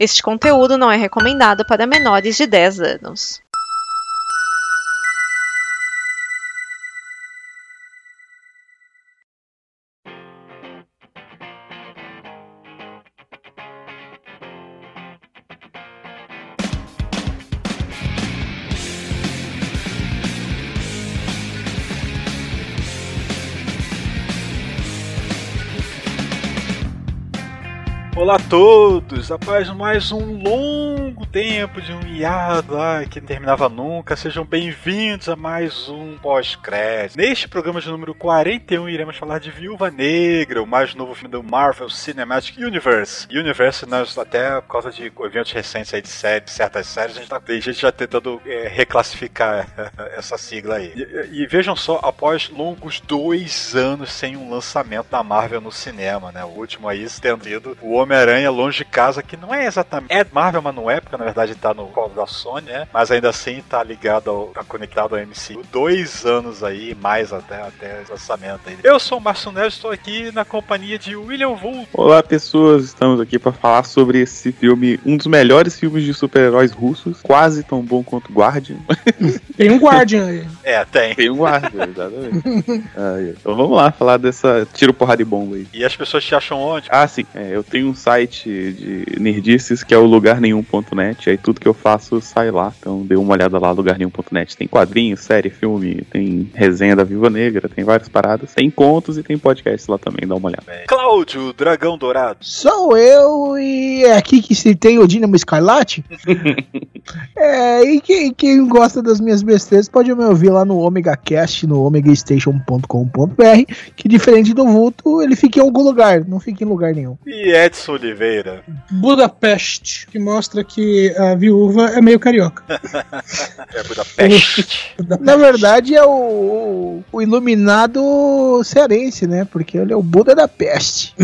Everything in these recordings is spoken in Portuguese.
Este conteúdo não é recomendado para menores de 10 anos. Olá a todos! Após mais um longo tempo de um hiado lá que terminava nunca, sejam bem-vindos a mais um pós-crédito. Neste programa de número 41 iremos falar de Viúva Negra, o mais novo filme do Marvel Cinematic Universe. Universe, nós até por causa de eventos recentes aí de séries, certas séries, a gente, tá, a gente já tentando é, reclassificar essa sigla aí. E, e, vejam só, após longos dois anos sem um lançamento da Marvel no cinema, né? O último aí tendo sido o Homem Homem-Aranha Longe de Casa, que não é exatamente. É Marvel, mas não é, porque na verdade tá no colo da Sony, né? Mas ainda assim tá ligado, ao, tá conectado ao MCU. Dois anos aí, mais até, até o lançamento aí. Eu sou o Márcio Neves, estou aqui na companhia de William Vulto. Olá, pessoas, estamos aqui para falar sobre esse filme, um dos melhores filmes de super-heróis russos, quase tão bom quanto Guardian. Tem um Guardian aí. É, tem. Tem um Guardian, exatamente. ah, então vamos lá falar dessa tiro porrada de bomba aí. E as pessoas te acham onde? Ah, sim. É, eu tenho um site de nerdices que é o lugarnenhum.net. Aí tudo que eu faço sai lá. Então dê uma olhada lá, lugarnenhum.net. Tem quadrinhos, série, filme, tem resenha da Viva Negra, tem várias paradas. Tem contos e tem podcast lá também, dá uma olhada. Cláudio, Dragão Dourado. Sou eu e é aqui que se tem o Dynamo Scarlet. é, e quem, quem gosta das minhas besteiras pode me ouvir lá no Omega Cast, no omegastation.com.br, que diferente do vulto, ele fica em algum lugar, não fica em lugar nenhum. E Edson Oliveira. Budapeste, que mostra que a viúva é meio carioca. é Budapeste. Na verdade é o, o, iluminado cearense, né? Porque ele é o Buda da peste.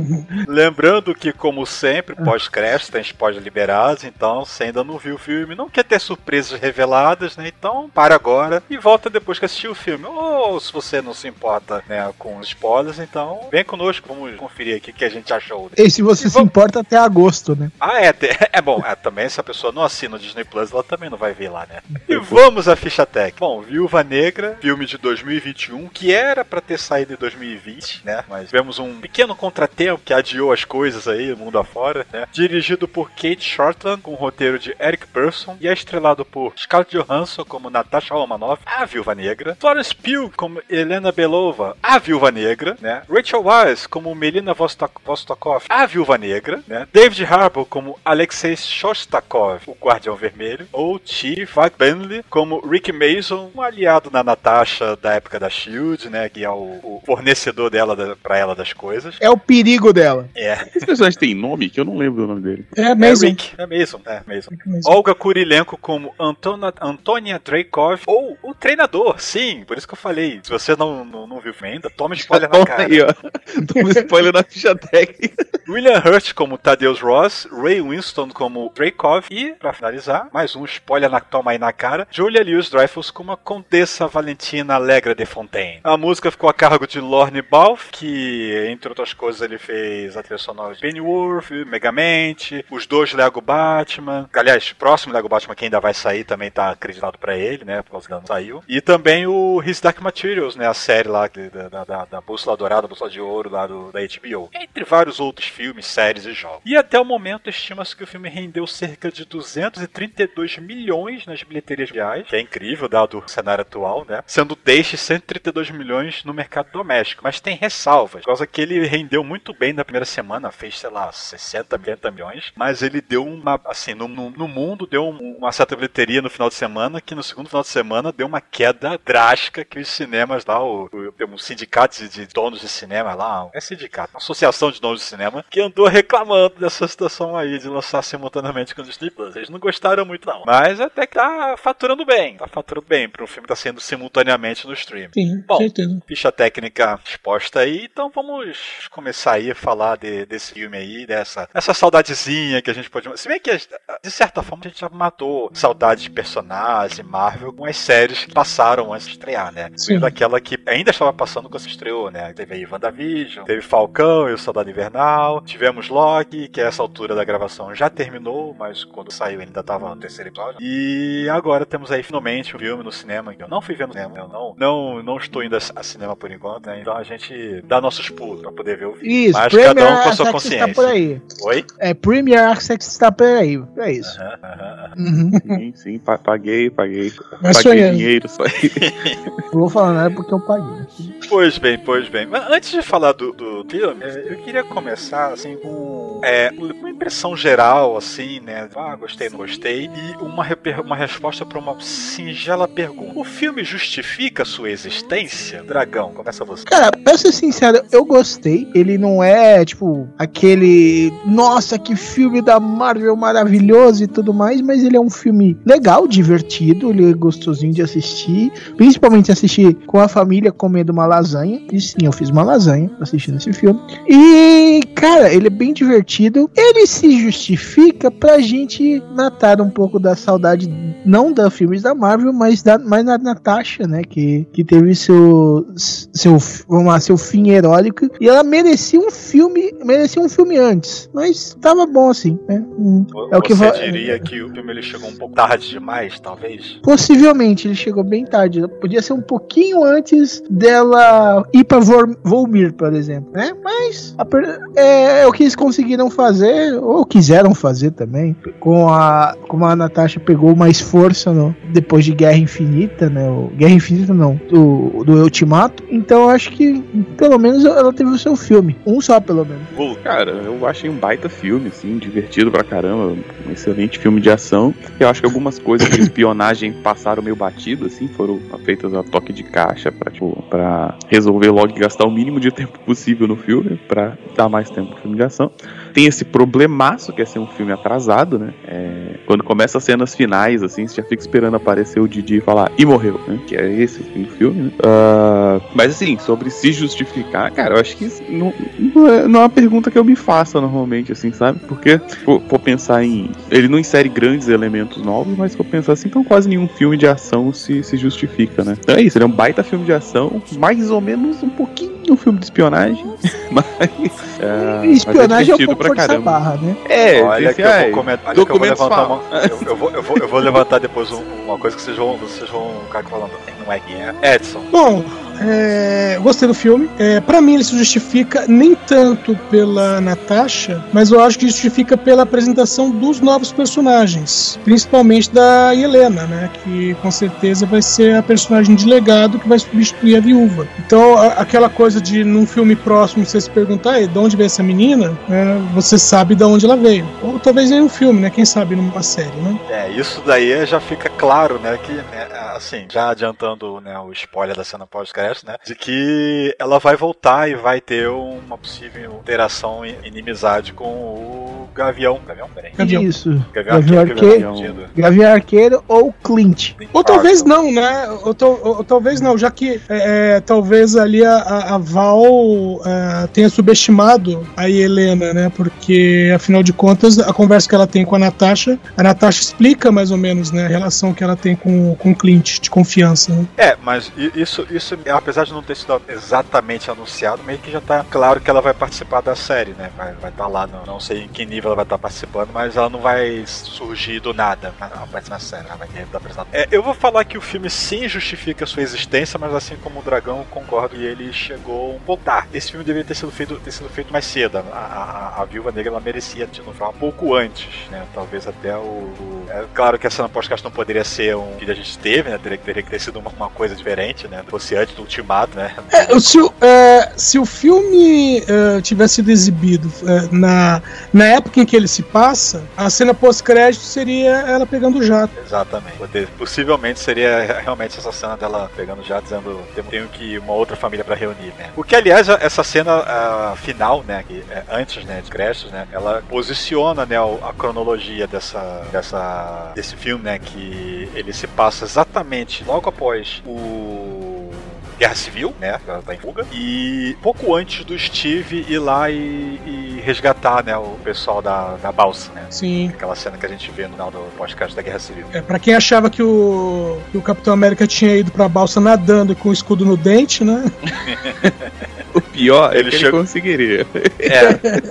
Lembrando que, como sempre, pós-crédito, tem spoilers liberados, então você ainda não viu o filme, não quer ter surpresas reveladas, né? Então para agora e volta depois que assistiu o filme. Ou se você não se importa né, com os spoilers, então vem conosco, vamos conferir aqui o que a gente achou. E se você se importa até agosto, né? Ah, é. É bom. É, também se a pessoa não assina o Disney Plus, ela também não vai ver lá, né? E vamos à ficha técnica. Bom, Viúva Negra, filme de 2021, que era para ter saído em 2020, né? Mas tivemos um pequeno contratempo que adiou as coisas aí, mundo afora, né? Dirigido por Kate Shortland, com o roteiro de Eric Burson, e é estrelado por Scarlett Johansson como Natasha Romanoff, a Viúva Negra, Florence Pugh como Helena Belova, a Viúva Negra, né? Rachel Weisz como Melina Vostokov, a Viúva Negra, né? David Harbour como Alexei Shostakov, o Guardião Vermelho, ou Chief Bentley como Rick Mason, um aliado na Natasha da época da Shield, né? Que é o, o fornecedor dela da, pra ela das coisas. É o perigo dela. É. Esse personagem tem nome que eu não lembro o nome dele. É Mason. É Rick. É Mason. É Mason. Olga Kurilenko como Antona, Antônia Dreykov, ou o treinador. Sim, por isso que eu falei. Se você não, não, não viu ainda, toma spoiler na cara. Aí, ó. Toma spoiler na ficha técnica. William Hurt como Thaddeus Ross, Ray Winston como Dreykov e, para finalizar, mais um spoiler na toma aí na cara, Julia Lewis-Dreyfus como a Condessa Valentina Allegra de Fontaine. A música ficou a cargo de Lorne Balfe, que, entre outras coisas, ele fez a trilha sonora de Pennyworth, Megamente, os dois Lego Batman, aliás, próximo Lego Batman que ainda vai sair também tá acreditado para ele, né, por causa saiu. E também o His Dark Materials, né, a série lá da, da, da Bússola Dourada, Bússola de Ouro lá do, da HBO. Entre vários outros filmes, séries e jogos. E até o momento estima-se que o filme rendeu cerca de 232 milhões nas bilheterias reais, que é incrível dado o cenário atual, né? Sendo deste 132 milhões no mercado doméstico. Mas tem ressalvas, por causa que ele rendeu muito bem na primeira semana, fez, sei lá, 60, 70 milhões, mas ele deu uma, assim, no, no, no mundo deu uma certa bilheteria no final de semana, que no segundo final de semana deu uma queda drástica que os cinemas lá, o, o, um sindicato de, de donos de cinema lá, é sindicato, uma associação de donos de cinema, que andou reclamando dessa situação aí de lançar simultaneamente com o Disney Plus. Eles não gostaram muito, não. Mas até que tá faturando bem. Tá faturando bem para um filme que tá sendo simultaneamente no stream. Sim, Bom, certeza. ficha técnica exposta aí, então vamos começar aí a falar de, desse filme aí, dessa essa saudadezinha que a gente pode. Se bem que, de certa forma, a gente já matou saudades de personagens Marvel com as séries que passaram antes de estrear, né? Sim. Daquela que ainda estava passando quando se estreou, né? Teve aí WandaVision, teve Falcão e o Soldado Invernal, tivemos tivemos Loki, que a essa altura da gravação já terminou, mas quando saiu ainda estava no terceiro episódio. E agora temos aí finalmente um filme no cinema que eu não fui ver no cinema, eu não, não, não estou indo a cinema por enquanto, né? Então a gente dá nossos pulos pra poder ver o filme. Isso, mas Premier cada um com a sua Access consciência. está por aí. Oi? É, Premier Access está por aí. É isso. Uhum. Sim, sim, pa- paguei, paguei. Mas paguei sonhando. dinheiro só aí. Não vou falar nada porque eu paguei. Pois bem, pois bem. Mas antes de falar do, do filme, é, eu queria começar assim com é, impressão geral, assim, né? Ah, gostei, não gostei. E uma, uma resposta para uma singela pergunta. O filme justifica sua existência? Dragão, começa você. Cara, pra ser sincero, eu gostei. Ele não é, tipo, aquele. Nossa, que filme da Marvel maravilhoso e tudo mais, mas ele é um filme legal, divertido, ele é gostosinho de assistir. Principalmente assistir com a família comendo uma lasanha. E sim, eu fiz uma lasanha assistindo esse filme. E, cara, ele é bem divertido. Ele se justifica pra gente matar um pouco da saudade, não da filmes da Marvel, mas da mais da Natasha, né? Que, que teve seu, seu, vamos lá, seu fim heróico. E ela merecia um filme, merecia um filme antes. Mas tava bom assim, né? Hum. É o que você diria que o filme ele chegou um pouco tarde demais, talvez? Possivelmente ele chegou bem tarde. Podia ser um pouquinho antes dela ir pra Volmir, por exemplo, né? Mas a é, é o que eles conseguiram fazer, ou quiseram fazer também, com a como a Natasha pegou mais força no- depois de Guerra Infinita, né? O, Guerra Infinita não, do, do Ultimato. Então acho que pelo menos ela teve o seu filme, um só pelo menos. Vulto. Cara, eu achei um baita filme, assim, divertido pra caramba. Um excelente filme de ação. Eu acho que algumas coisas de espionagem passaram meio batido, assim, foram feitas a toque de caixa pra, tipo, pra resolver logo e gastar o mínimo de tempo possível no filme, pra dar mais tempo pro filme de ação. Tem esse problemaço que é ser um filme atrasado, né? É, quando começa as cenas finais, assim, você já fica esperando aparecer o Didi e falar, e morreu, né? Que é esse o filme, né? Ah, mas assim, sobre se justificar, cara, eu acho que não, não, é, não é uma pergunta que eu me faça normalmente, assim, sabe? Porque, for pensar em. Ele não insere grandes elementos novos, mas for pensar assim, então quase nenhum filme de ação se, se justifica, né? Então é isso, ele é um baita filme de ação, mais ou menos um pouquinho um filme de espionagem, mas. é, Espionagem mas é um divertido pouco pra caramba. barra, né? É, Olha que eu vou comentar. Olha que eu vou documentos levantar falam. uma. Eu, eu vou, eu, vou, eu vou levantar depois um- uma coisa que vocês vão. Vocês vão ficar falando. Não é guerra. Edson. Bom, é, gostei do filme. É, para mim, ele se justifica nem tanto pela Natasha, mas eu acho que justifica pela apresentação dos novos personagens, principalmente da Helena, né? Que com certeza vai ser a personagem de legado que vai substituir a viúva. Então, a- aquela coisa de num filme próximo você se perguntar, "Ei, de onde veio essa menina? É, você sabe de onde ela veio. Ou talvez em um filme, né? Quem sabe numa série, né? É, isso daí já fica claro, né? Que, né, assim, já adiantando né, o spoiler da cena pós-crédito, né? De que ela vai voltar e vai ter uma possível interação e inimizade com o Gavião. Gavião? Peraí. Gavião. Isso. Gavião Gavião Arqueiro, Arqueiro. Gavião Arqueiro ou Clint. Ou talvez não, né? Ou, tal- ou talvez não, já que é, é, talvez ali a, a- Val é, tenha subestimado a Helena, né? Porque afinal de contas, a conversa que ela tem com a Natasha, a Natasha explica mais ou menos né, a relação que ela tem com, com o Clint, de confiança. Né? É, mas isso, isso, apesar de não ter sido exatamente anunciado, meio que já tá claro que ela vai participar da série, né? Vai estar vai tá lá, não, não sei em que nível ela vai estar participando, mas ela não vai surgir do nada. Ela aparece na série, ela vai ter estar apresentada. É, eu vou falar que o filme sim justifica a sua existência, mas assim como o Dragão, eu concordo que ele chegou um pouco tarde. Esse filme deveria ter sido feito, ter sido feito mais cedo. A, a, a Viúva Negra ela merecia ter no um pouco antes, né? Talvez até o. o- é claro que a cena pós-cast não poderia ser um que a gente teve, né? Teria, teria que ter sido uma, uma coisa diferente, né? Fosse antes do Ultimato, né? É, se, o- é, se o filme é, tivesse sido exibido é, na, na época em que ele se passa, a cena pós-crédito seria ela pegando o jato. Exatamente. Possivelmente seria realmente essa cena dela pegando já, dizendo tenho, que ir uma outra família pra reunir, né? O que, aliás, essa cena final, né, que é antes, né, de créditos, né, ela posiciona, né, o- a cronologia dessa, dessa, desse filme, né, que ele se passa exatamente logo após o Guerra Civil, né? Ela tá em fuga. E pouco antes do Steve ir lá e, e resgatar, né, o pessoal da, da balsa, né? Sim. Aquela cena que a gente vê no final do podcast da Guerra Civil. É, pra quem achava que o, que o Capitão América tinha ido pra balsa nadando com o escudo no dente, né? pior é Ele que ele chegou- conseguiria. É,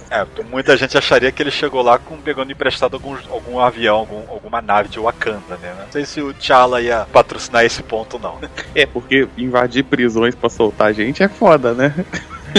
é, muita gente acharia que ele chegou lá com pegando emprestado algum, algum avião, algum- alguma nave de Wakanda, né? Não sei se o T'Challa ia patrocinar esse ponto, não. É, porque invadir prisões pra soltar gente é foda, né?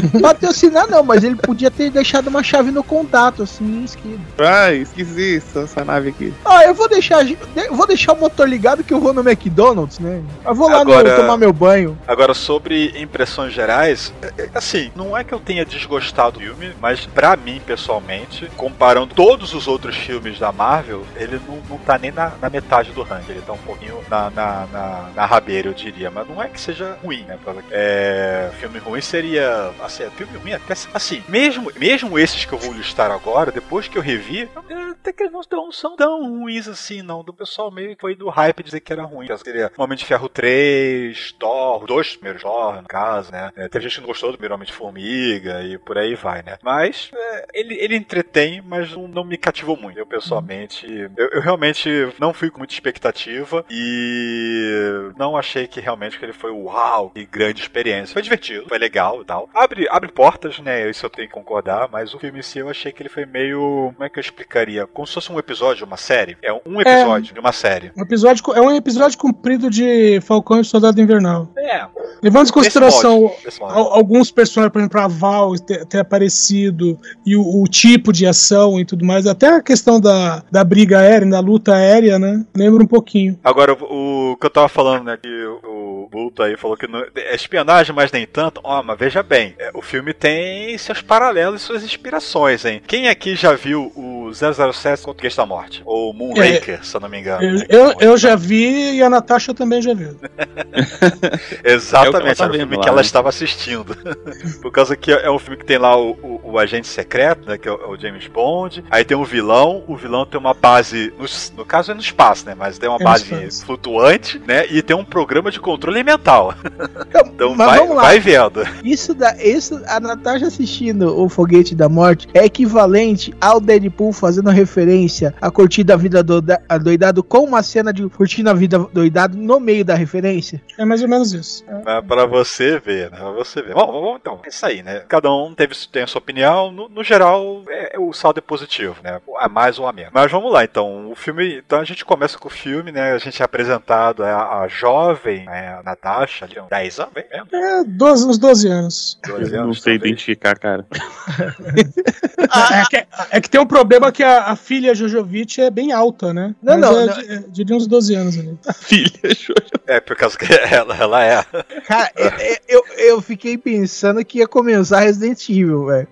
Patrocinar não, mas ele podia ter deixado uma chave no contato, assim, esquido. Ah, esqueci essa, essa nave aqui. Ah, eu vou deixar, de- vou deixar o motor ligado que eu vou no McDonald's, né? Eu vou lá Agora- no, tomar meu banho. Agora, sobre impressões gerais, é- é- assim, não é que eu tenha desgostado do filme, mas pra mim, pessoalmente, comparando todos os outros filmes da Marvel, ele não, não tá nem na, na metade do ranking, ele tá um pouquinho na, na, na, na rabeira, eu diria, mas não é que seja ruim, né? É, filme ruim seria, assim, filme ruim até, assim, mesmo, mesmo esses que eu vou listar agora, depois que eu revi, é, até que eles não são tão ruins assim, não, do pessoal meio que foi do hype dizer que era ruim, seria Homem de Ferro 3, Thor, dois primeiros Thor, no caso, né? É, teve gente que não gostou do primeiro Homem de Formiga e por aí vai, né? Mas é, ele, ele entretém, mas não, não me cativou muito. Eu pessoalmente, eu, eu realmente não fui com muita expectativa e não achei que realmente que ele foi uau, que grande experiência. Foi divertido, foi legal e tal. Abre, abre portas, né? Isso eu tenho que concordar, mas o filme em si eu achei que ele foi meio. Como é que eu explicaria? Como se fosse um episódio uma série. É um episódio de uma série. Um episódio, é um episódio comprido de Falcão e Soldado Invernal. É, Levando em consideração desse molde. al- alguns personagens, por exemplo, a Val ter, ter aparecido e o, o tipo de ação e tudo mais, até a questão da, da briga aérea, da luta aérea, né? Lembra um pouquinho. Agora, o, o que eu tava falando, né, que o, o Bulto aí falou que não, é espionagem, mas nem tanto. Ó, mas veja bem, é, o filme tem seus paralelos e suas inspirações, hein? Quem aqui já viu o 007 Português da Morte? Ou Moonraker, se eu não me engano. Eu, né, eu, é um- eu já vi e a Natasha também já viu. Exatamente, É o tá o filme lá, que ela né? estava assistindo. Por causa que é um filme que tem lá o, o- o agente secreto, né? Que é o, é o James Bond. Aí tem o vilão, o vilão tem uma base. No, no caso é no espaço, né? Mas tem uma É base flutuante, né? E tem um programa de controle mental. Então Mas vai, vamos lá. vai vendo. Isso da, isso, a Natasha assistindo o Foguete da Morte é equivalente ao Deadpool fazendo referência a curtir a vida do, da- a doidado com uma cena de curtindo a vida doidado no meio da referência. É mais ou menos isso. Mas pra você ver, né? Pra você ver. Bom, bom, então, é isso aí, né? Cada um teve, tem a sua opinião. No, no geral, é, o saldo é positivo, né? A mais ou a menos. Mas vamos lá, então. O filme. Então a gente começa com o filme, né? A gente é apresentado a, a jovem, né? A Natasha, ali, uns 10 anos, bem mesmo. É 12, uns 12 anos. 12 Eu não anos, sei talvez. identificar, cara. é, que, é que tem um problema que a, a filha Jojovic é bem alta, né? Não, Mas não, é, não. de- é, diria uns 12 anos ali. Filha, É, por causa que ela, ela é. Cara, é- é- eu, eu fiquei pensando que ia começar Resident Evil, velho.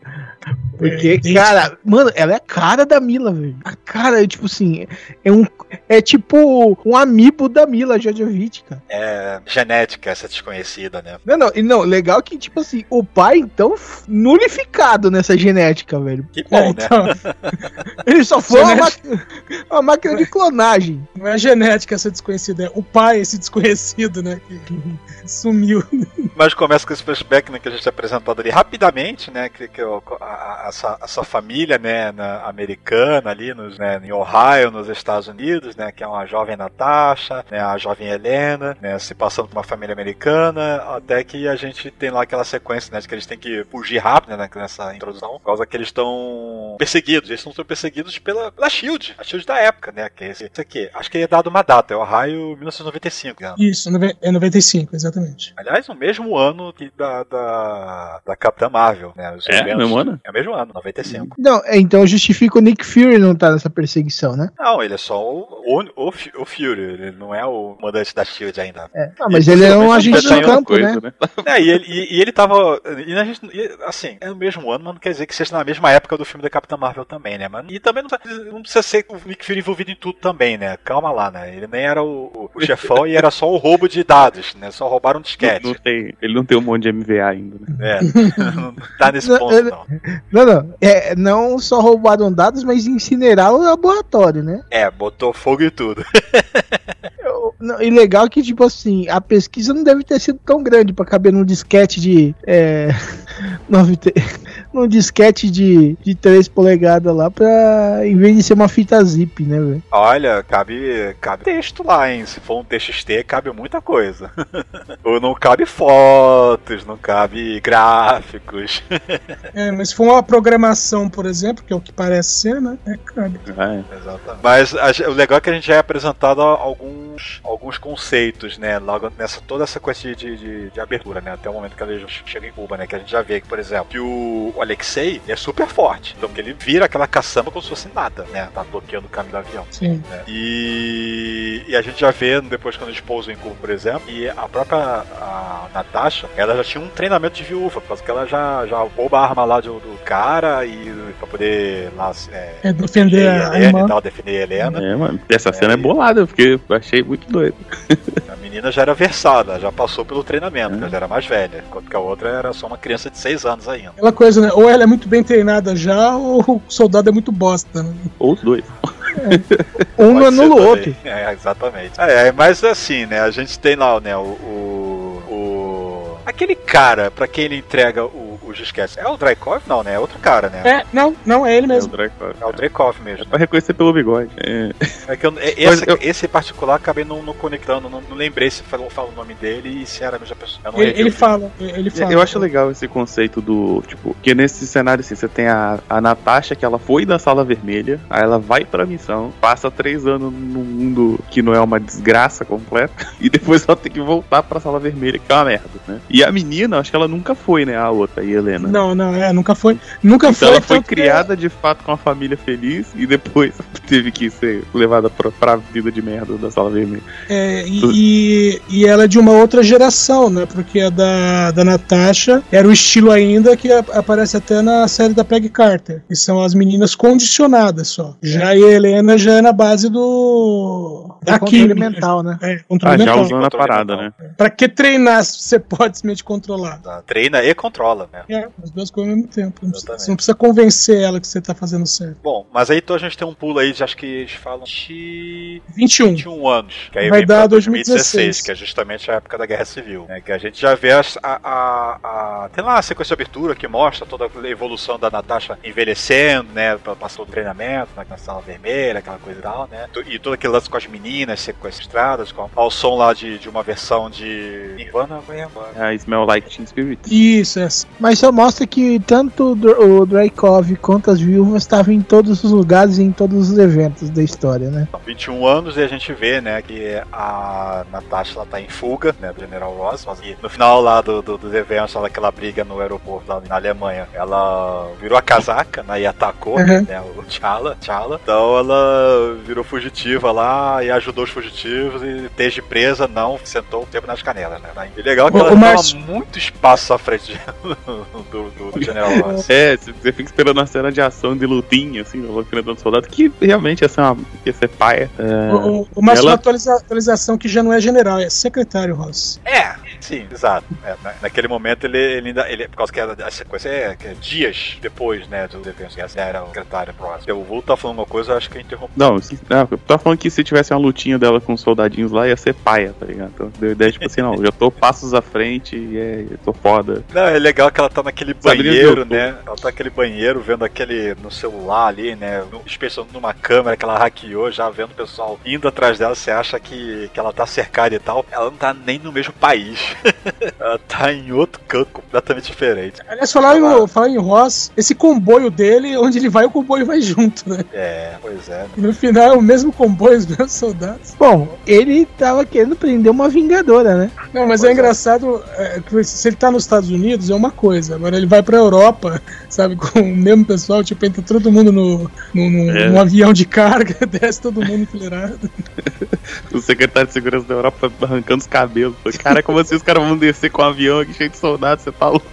Porque, É, cara, mano, ela é a cara da Mila, velho. A cara, é tipo assim, é um. É tipo um amiibo da Mila Jojovic, cara. É genética, essa desconhecida, né? Não, não, e não, legal que, tipo assim, o pai, então, nulificado nessa genética, velho. Que bom, É, né? então, Ele só foi uma, uma máquina de clonagem. não é a genética essa desconhecida, é o pai, esse desconhecido, né? Que sumiu. Mas começa com esse flashback né, que a gente é apresentado ali rapidamente, né? Que, que a- a- essa, essa família né, na- americana ali nos, né, em Ohio, nos Estados Unidos, né? Que é uma jovem Natasha, né, a jovem Helena, né? Se passando por uma família americana, até que a gente tem lá aquela sequência, né? De que eles têm que fugir rápido né, nessa introdução, por causa que eles estão perseguidos. Eles estão sendo perseguidos pela, pela Shield, a Shield da época, né? Que é esse, esse aqui. Acho que é dado uma data, é Ohio 1995, né? Isso, é 95, exatamente. Aliás, no mesmo ano que da, da, da Capitã Marvel, né? Os É, eventos. mesmo ano? É o mesmo ano, 95. Não, é, então justifica o Nick Fury não tá nessa perseguição, né? Não, ele é só o, o, o, o Fury, ele não é o comandante da SHIELD ainda. É. Ah, mas ele é um agente do outra campo, né? É, e ele, e, e ele tava. E a gente, e, assim, é no mesmo ano, mas não quer dizer que seja na mesma época do filme da Capitã Marvel também, né? Mas, e também não, tá- não precisa ser o Nick Fury envolvido em tudo também, né? Calma lá, né? Ele nem era o, o, chefão e era só o roubo de dados, né? Só roubaram um disquete. Não tem, ele não tem um monte de MVA ainda, né? É, não tá nesse Não, ponto, ele- não. Não, não. É, não só roubaram dados, mas incineraram o laboratório, né? É, botou fogo e tudo. Eu- não, E legal que, tipo assim, a pesquisa não deve ter sido tão grande pra caber num disquete de é, 9 te- num disquete de, de 3 polegadas lá pra. em vez de ser uma fita zip, né, velho? Olha, cabe, cabe texto lá, hein? Se for um TXT, cabe muita coisa. Ou não cabe fotos, não cabe gráficos. É, mas se for uma programação, por exemplo, que é o que parece ser, né? É, cabe. É. Exatamente. Mas a- o legal é que a gente já é apresentado a- alguns, alguns conceitos, né? Logo nessa toda essa coisa de, de, de- abertura, né? Até o momento que ele chega em Cuba, né? Que a gente já vê que, por exemplo, que o, Alexei é super forte. Então que ele vira aquela caçamba como se fosse nada, né? Tá bloqueando o caminho do avião. Sim. né? E, e a gente já vê depois quando eles pousam em Cuba, por exemplo, e a própria a Natasha, ela já tinha um treinamento de viúva, por causa que ela já, já rouba a arma lá do, do cara e pra poder lá é, É defender a Helena irmã. e tal, defender a Helena. É, mano. Essa cena é bolada, porque eu achei muito doido. A menina já era versada, já passou pelo treinamento, ela já era mais velha, enquanto que a outra era só uma criança de 6 anos ainda. Aquela coisa, né? Ou ela é muito bem treinada já, ou o soldado é muito bosta, né? Ou os dois. Um Pode ser anula o outro. É, exatamente. É, é, mas assim, né, a gente tem lá, né, o... o, o- Aquele cara pra quem ele entrega o, os disquetes, é o Drykov? Não, né, é outro cara, né? É, não, não, é ele É o mesmo. Dracov. É o Drykov mesmo. Pra reconhecer pelo bigode. É. É que eu, é- esse, eu- esse particular acabei não, não conectando, não, não lembrei se falou, fala o nome dele e se era a mesma pessoa. Eu não Ele, ele o fala, ele fala. Eu acho legal esse conceito do, tipo, que nesse cenário assim, você tem a, a Natasha, que ela foi da sala vermelha, aí ela vai pra missão, passa três anos num mundo que não é uma desgraça completa, e depois ela tem que voltar pra sala vermelha, que é uma merda, né? E a menina, acho que ela nunca foi, né, a outra, Helena. Não, não, é, nunca foi. Nunca Então foi. ela foi tanto que- criada de fato com uma família feliz e depois teve que ser levada pra, pra vida de merda da sala vermelha. É, e, e, e ela é de uma outra geração, né? Porque a da, da Natasha era o estilo ainda que a- aparece até na série da Peg Carter, que são as meninas condicionadas só. Já a Helena já é na base do. É da controle mental, né? É, controle Ah, já mental. usando a parada, mental. né? Pra que treinar se você pode simplesmente controlar? Tá, Treina e controla, né? É, as duas coisas ao mesmo tempo. Não precisa- você não precisa convencer ela que você tá fazendo certo. Bom, mas aí então a gente tem um pulo aí de acho que eles falam de 21. 21 anos. Que aí Vai dar 2016, que é justamente a época da Guerra Civil. Né? Que a gente já vê as- a, a, a- Tem lá a sequência de abertura que mostra toda a evolução da Natasha envelhecendo, né? Passou o treinamento na, na sala vermelha, aquela coisa e tal, né? E todo aquele lance com as meninas sequestradas, com ao som lá de, de uma versão de Nirvana, como é? A Smell Like Teen Spirit. Isso, é. Mas só mostra que tanto o Dr- o Drykov quanto as viúvas estavam em todos os lugares e em todos os eventos da história, né? São 21 anos e a gente vê, né, que a Natasha ela tá em fuga, né, do General Ross. mas no final lá do, do, dos eventos, ela, aquela briga no aeroporto lá na Alemanha, ela virou a casaca, né, e atacou, Uhum. né, o T'Challa, T'Challa. Então ela virou fugitiva lá e ajudou os fugitivos e desde presa não sentou o tempo nas canelas, né. E legal que ela tava Márcio. muito espaço à frente do, do, do General Ross. É, você fica esperando uma cena de ação de lutinha, assim, no enfrentando soldado, que realmente ia ser, uma, ia ser paia. É, O, o, o Márcio, ela- uma atualiza- atualização que já não é general, é secretário Ross. É, sim, exato. É, na- naquele momento ele, ele ainda. Ele, por causa que a, sequência é, é dias depois, né, do defenso que essa era o secretário próximo. O Vulto tá falando uma coisa, eu acho que eu interrompi. Não, não, eu tava falando que se tivesse uma lutinha dela com os soldadinhos lá, ia ser paia, tá ligado? Então deu ideia, tipo assim, não, eu já tô passos à frente e é, eu tô foda. Não, é legal que ela tá naquele banheiro, eu né? Ela tá naquele banheiro vendo aquele no celular ali, né? Especialmente numa câmera que ela hackeou, já vendo o pessoal indo atrás dela. Você acha que, que ela tá cercada e tal. Ela não tá nem no mesmo país. Ela tá em outro canto completamente diferente. Aliás, falar em, falar em Ross, esse comboio dele, onde ele vai, o comboio vai junto, né? É, pois é. E no final é o mesmo comboio, os mesmos soldados. Bom, ele tava querendo prender uma vingadora, né? Não, mas Pois é é. engraçado é, que se ele tá nos Estados Unidos é uma coisa, agora ele vai pra Europa, sabe, com o mesmo pessoal, tipo, entra todo mundo no, no, no- É. num avião de carga, desce todo mundo enfileirado. O secretário de segurança da Europa arrancando os cabelos. Cara, como assim os caras vão descer com um avião aqui cheio de soldados? Você tá louco?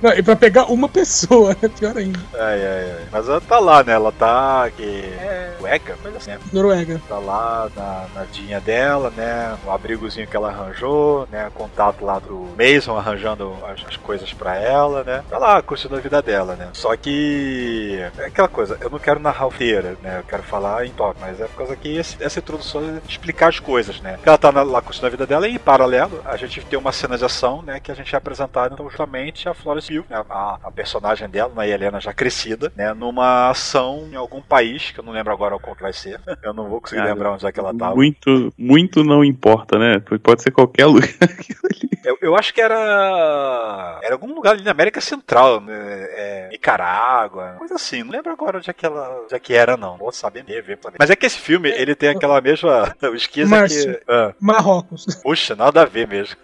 Não, e pra pegar uma pessoa, é pior ainda. Ai, ai, ai. Mas ela tá lá, né? Ela tá aqui. É. Sueca? Coisa assim, né? Noruega. Tá lá na, na dinha dela, né? O abrigozinho que ela arranjou, né? Contato lá do Mason arranjando as, as coisas pra ela, né? Tá lá curtindo a vida dela, né? Só que. É aquela coisa, eu não quero narrar o inteira, né? Eu quero falar em toque, mas é por causa que esse- essa introdução é explicar as coisas, né? Ela tá na- lá curtindo a vida dela e em paralelo a gente tem uma cena de ação, né? Que a gente é apresentado então, justamente a Florence Pugh, né, a, a personagem dela, a Helena já crescida, né, numa ação em algum país, que eu não lembro agora qual que vai ser. Eu não vou conseguir Cara, lembrar onde é que ela tava. Muito, muito não importa, né? Pode ser qualquer lugar. Eu, eu acho que era. Era algum lugar ali na América Central, né, é, Nicarágua, coisa assim. Não lembro agora onde é que ela onde é que era, não. Vou saber mesmo, ver pra ver. Mas é que esse filme, ele tem aquela mesma. O esquiza Márcio. que. Ah, Marrocos. puxa, nada a ver mesmo.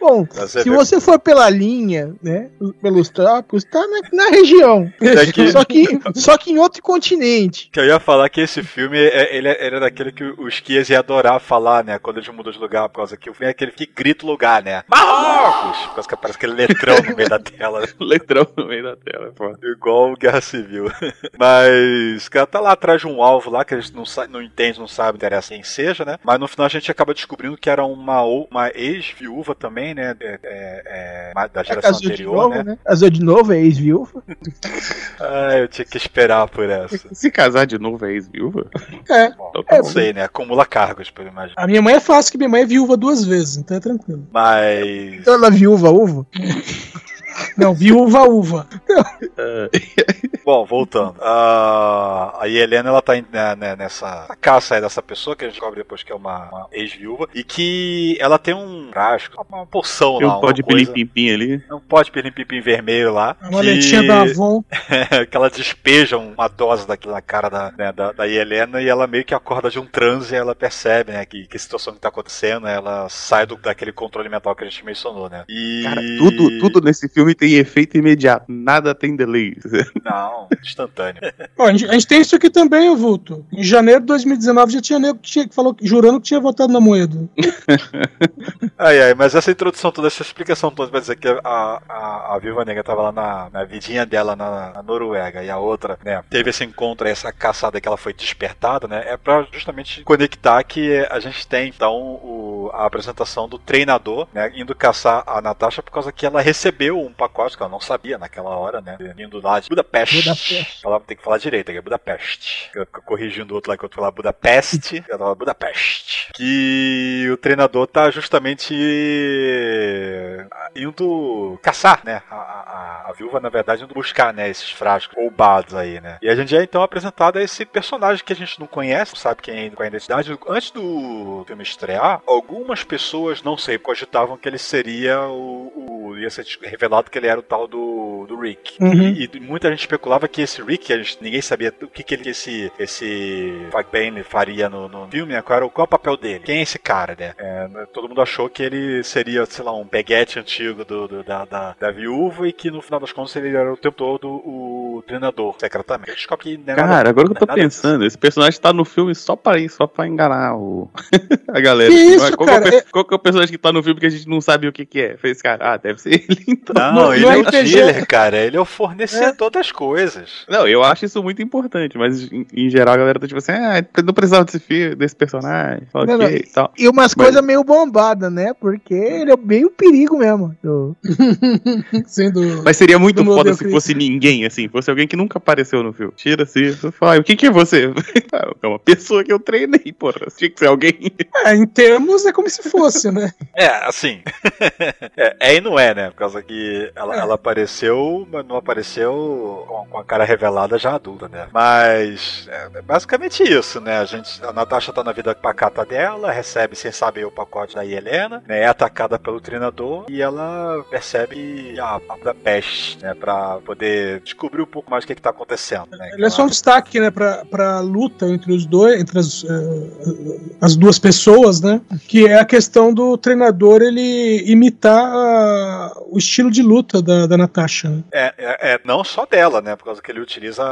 Bom, se você for pela linha, né, pelos trópicos, tá na, na região. É que- Só que, só que em outro continente. Que eu ia falar que esse filme, é, ele, é- ele é daquele que o Skias ia adorar falar, né? Quando a gente mudou de lugar, por causa que o filme é aquele que grita o lugar, né? Marrocos! Por causa que aparece aquele letrão no meio da tela. Letrão no meio da tela, pô. Igual Guerra Civil. Mas, cara, tá lá atrás de um alvo lá que a gente não, não entende, não sabe, interessa quem seja, né? Mas no final a gente acaba descobrindo que era uma, uma ex-viúva também, né? É, é, é, da geração Casou de anterior, novo, né? né? Casou de novo, é ex-viúva. Ah, eu tinha que esperar por essa. Se casar de novo é ex-viúva? É. Bom, Então tá não bom. sei, né? Acumula cargos, pelo imagino. A minha mãe é fácil, que minha mãe é viúva duas vezes, então é tranquilo. Mas. Então ela é viúva, uva. Não, viúva, uva. Bom, voltando. Ah, a Helena, ela tá né, né, nessa caça aí dessa pessoa que a gente descobre depois que é uma, uma ex-viúva e que ela tem um frasco, uma poção Tem lá, um uma pó de coisa, pilim-pim ali. um pó de pilim-pim vermelho lá. A maletinha da Avon. que ela despeja uma dose daquilo na cara da, né, da, da Helena e ela meio que acorda de um transe e ela percebe, né, que, que situação que tá acontecendo, né, ela sai do, daquele controle mental que a gente mencionou, né. E... Cara, tudo, tudo nesse filme tem efeito imediato. Nada tem delay. Não, instantâneo. Ó, a, gente, a gente tem isso aqui também, ô Vulto. Em janeiro de 2019 já tinha nego que, tinha, que falou jurando que tinha votado na moeda. Ai, ai, mas essa introdução toda, essa explicação toda pra dizer que a, a, a Viúva Negra tava lá na, na vidinha dela na, na Noruega e a outra, né, teve esse encontro, essa caçada que ela foi despertada, né, é pra justamente conectar que a gente tem, então, o, a apresentação do treinador, né, indo caçar a Natasha por causa que ela recebeu um pacote que ela não sabia naquela hora, né, indo lá de Budapeste. Budapeste. Ela tem que falar direito, é Budapeste. Corrigindo o outro lá que eu falar Budapeste, ela fala Budapeste. Que o treinador tá justamente indo caçar, né? A, a, a viúva, na verdade, indo buscar, né? Esses frascos roubados aí, né? E a gente é então apresentado a esse personagem que a gente não conhece, não sabe quem é, qual é a identidade. Antes do filme estrear, algumas pessoas, não sei, cogitavam que ele seria o. o ia ser revelado que ele era o tal do, do Rick. Uhum. E, e muita gente especulava que esse Rick, a gente, ninguém sabia o que, que ele, esse, esse Fag Bane faria no, no filme, né? qual, era, o- qual é o papel dele, quem é esse cara, né? É, todo mundo achou que ele seria, sei lá, um peguete antigo do, do- da, da, da viúva e que no final das contas ele era o tempo todo o treinador, secretamente. Descobre que não é nada- Cara, agora que eu tô não é nada pensando, esse personagem tá no filme só pra isso, só pra enganar o... a galera. Que Mas isso, qual, cara? Que é o, qual que é o personagem que tá no filme que a gente não sabe o que que é? Fez, cara, ah, deve ser ele então. Não, No- ele é o RPG dealer, cara. Ele é o fornecedor das coisas. Não, eu acho isso muito importante, mas em, em geral a galera tá tipo assim, ah, não precisava desse, desse personagem, ok Não, não, e tal. E umas Mas- coisas meio bombadas, né? Porque ele é bem o perigo mesmo. do- Sendo. Mas seria muito foda se fosse ninguém, assim, fosse alguém que nunca apareceu no filme. Tira você fala, "Ah, o que que é você? "Ah, É uma pessoa que eu treinei, porra. Tinha que ser alguém. É, em termos é como se fosse, né? É, assim. é, é e não é, né? Por causa que ela, É. ela apareceu, mas não apareceu com, com a cara revelada já adulta, né? Mas é, é basicamente isso, né? A gente, a Natasha tá na vida pacata dela, recebe sem saber o pacote da Helena, né? É atacada pelo treinador e ela percebe a, a peste, né? Pra poder descobrir um pouco mais o que, que tá acontecendo, né? Ele é só um destaque, né, pra, pra luta entre os dois, entre as, eh, as duas pessoas, né? Que é a questão do treinador ele imitar ah, o estilo de luta da, da Natasha. né? É, é, é, não só dela, né? Por causa que ele utiliza.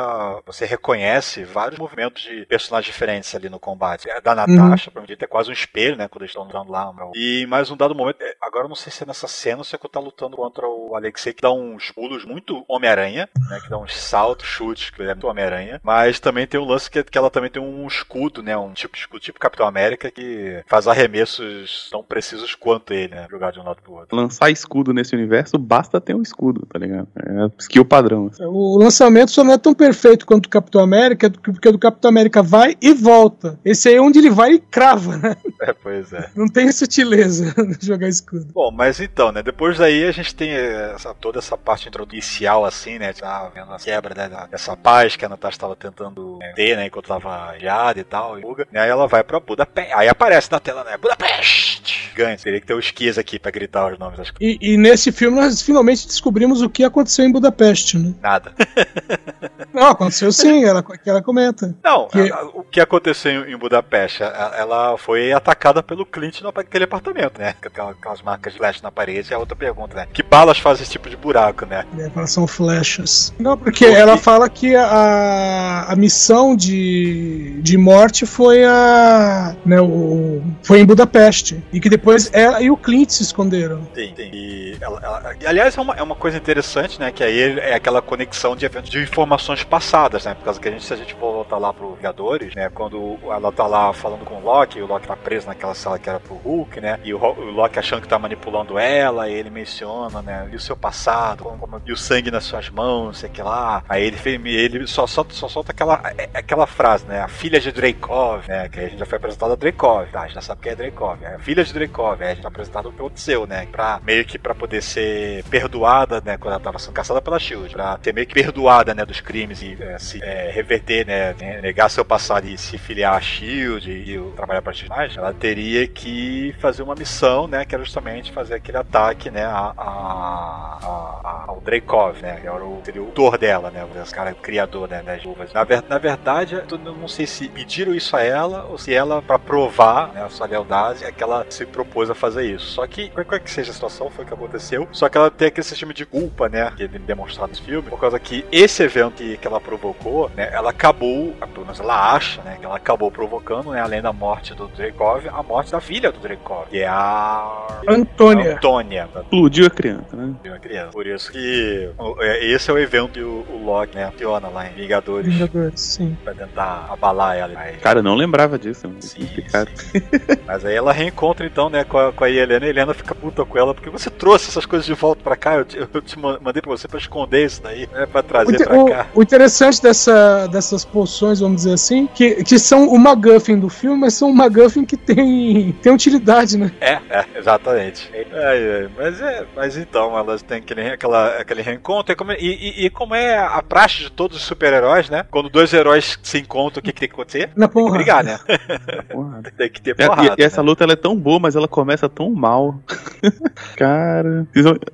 Você reconhece vários movimentos de personagens diferentes ali no combate. É da Natasha, pra mim, é quase um espelho, né? Quando eles estão lutando lá. meu. E mais um dado momento. é, Agora eu não sei se é nessa cena ou se é que eu tá lutando contra o Alexei, que dá uns pulos muito Homem-Aranha, né? Que dá uns saltos, chutes, que ele é muito Homem-Aranha. Mas também tem um lance que, que ela também tem um escudo, né? Um tipo de escudo, tipo Capitão América, que faz arremessos tão precisos quanto ele, né? Jogar de um lado pro outro. Lançar escudo nesse universo, basta ter um escudo, tá ligado? É skill padrão. assim. O lançamento só não é tão perfeito quanto o Capitão América, porque o do Capitão América vai e volta. Esse aí é onde ele vai e crava, né? É, pois é. Não tem sutileza de jogar escudo. Bom, mas então, né? Depois daí a gente tem essa, toda essa parte inicial, assim, né? Tá vendo a quebra né, dessa paz que a Natasha estava tentando ter, né? Enquanto tava ilhada e tal, e. E aí ela vai pra Budapeste. Aí aparece na tela, né? Budapeste! Ganha. Teria que ter o esquias aqui pra gritar os nomes das e, e nesse filme nós finalmente descobrimos o que aconteceu em Budapeste, né? Nada. Não, aconteceu sim, ela, que ela comenta. Não, que... A, a, o que aconteceu em Budapeste? A, ela foi atacada pelo Clint naquele apartamento, né? Aquelas marcas de flash na parede. É outra pergunta, né? Que balas fazem esse tipo de buraco, né? É, elas são flechas. Não, porque ela fala que a, a missão de, de morte foi a. Né, o, foi em Budapeste. E que depois ela e o Clint se esconderam. Sim, sim. E, ela, ela, e aliás, é uma, é uma coisa interessante, né? Que aí é aquela conexão de eventos de informações passadas, né? Por causa que a gente, se a gente voltar lá pro Vingadores, né? Quando ela tá lá falando com o Loki, o Loki tá preso naquela sala que era pro Hulk, né? E o, o Loki achando que tá manipulando ela, e ele menciona, né? E o seu passado, como, como, e o sangue nas suas mãos, sei que lá. Aí ele, ele só, só, só solta aquela, é, aquela frase, né? A filha de Dreykov, né? Que a gente já foi apresentado a Dreykov, tá? A gente já sabe quem é Dreykov. É a filha de Dreykov, é, a gente tá apresentado o que aconteceu, né? Pra, meio que pra poder ser perdoada, né? Quando ela tava sendo caçada pela SHIELD. Pra ser meio que perdoada, né? Dos crimes e é, se é, reverter, né? Negar seu passado e se filiar a SHIELD e, trabalhar pra personagem, ela teria que fazer uma missão, né? Que era justamente fazer aquele ataque, né? A, a, a, ao Dreykov, né? Que era o, seria o autor dela, né? Os cara criador, né? Das luvas. Na, ver, na verdade, eu não sei se pediram isso a ela ou se ela, pra provar né, a sua lealdade, é que ela se propôs a fazer isso. Só que, qualquer que seja a situação, foi o que aconteceu. Só que ela tem aquele sistema de culpa, né? Que é demonstrado no filme, por causa que esse evento que, que ela provocou, né? Ela acabou, pelo menos ela acha, né? Que ela acabou provocando, né? Além da morte do Dreykov, a morte da filha do Dreykov, que é a. Antônia. Antônia. Explodiu a criança, né? Explodiu a criança. Por isso que é, esse é o evento que o, o Loki, né? Fiona lá em Vingadores. Vingadores, sim. Pra tentar abalar ela. Mas... Cara, eu não lembrava disso. É sim, sim. Mas aí ela reencontra então, né, com a, com a Helena. E a Helena fica puta com ela, porque você trouxe essas coisas de volta pra cá. Eu te, eu te mandei pra você pra esconder isso daí, né? Pra trazer o, pra o, cá. O interessante dessa, dessas poções, vamos dizer assim, que, que são o McGuffin do filme, mas são o McGuffin que tem, tem utilidade, né? É, é exatamente. É, é, mas é, mas então, elas têm aquele, aquela, aquele reencontro. E como, e, e, e como é a praxe de todos os super-heróis, né? Quando dois heróis se encontram, o que, que tem que acontecer? Na tem que brigar, né? tem que ter porrada. E, e essa né? luta ela é tão boa, mas ela começa tão mal. Cara.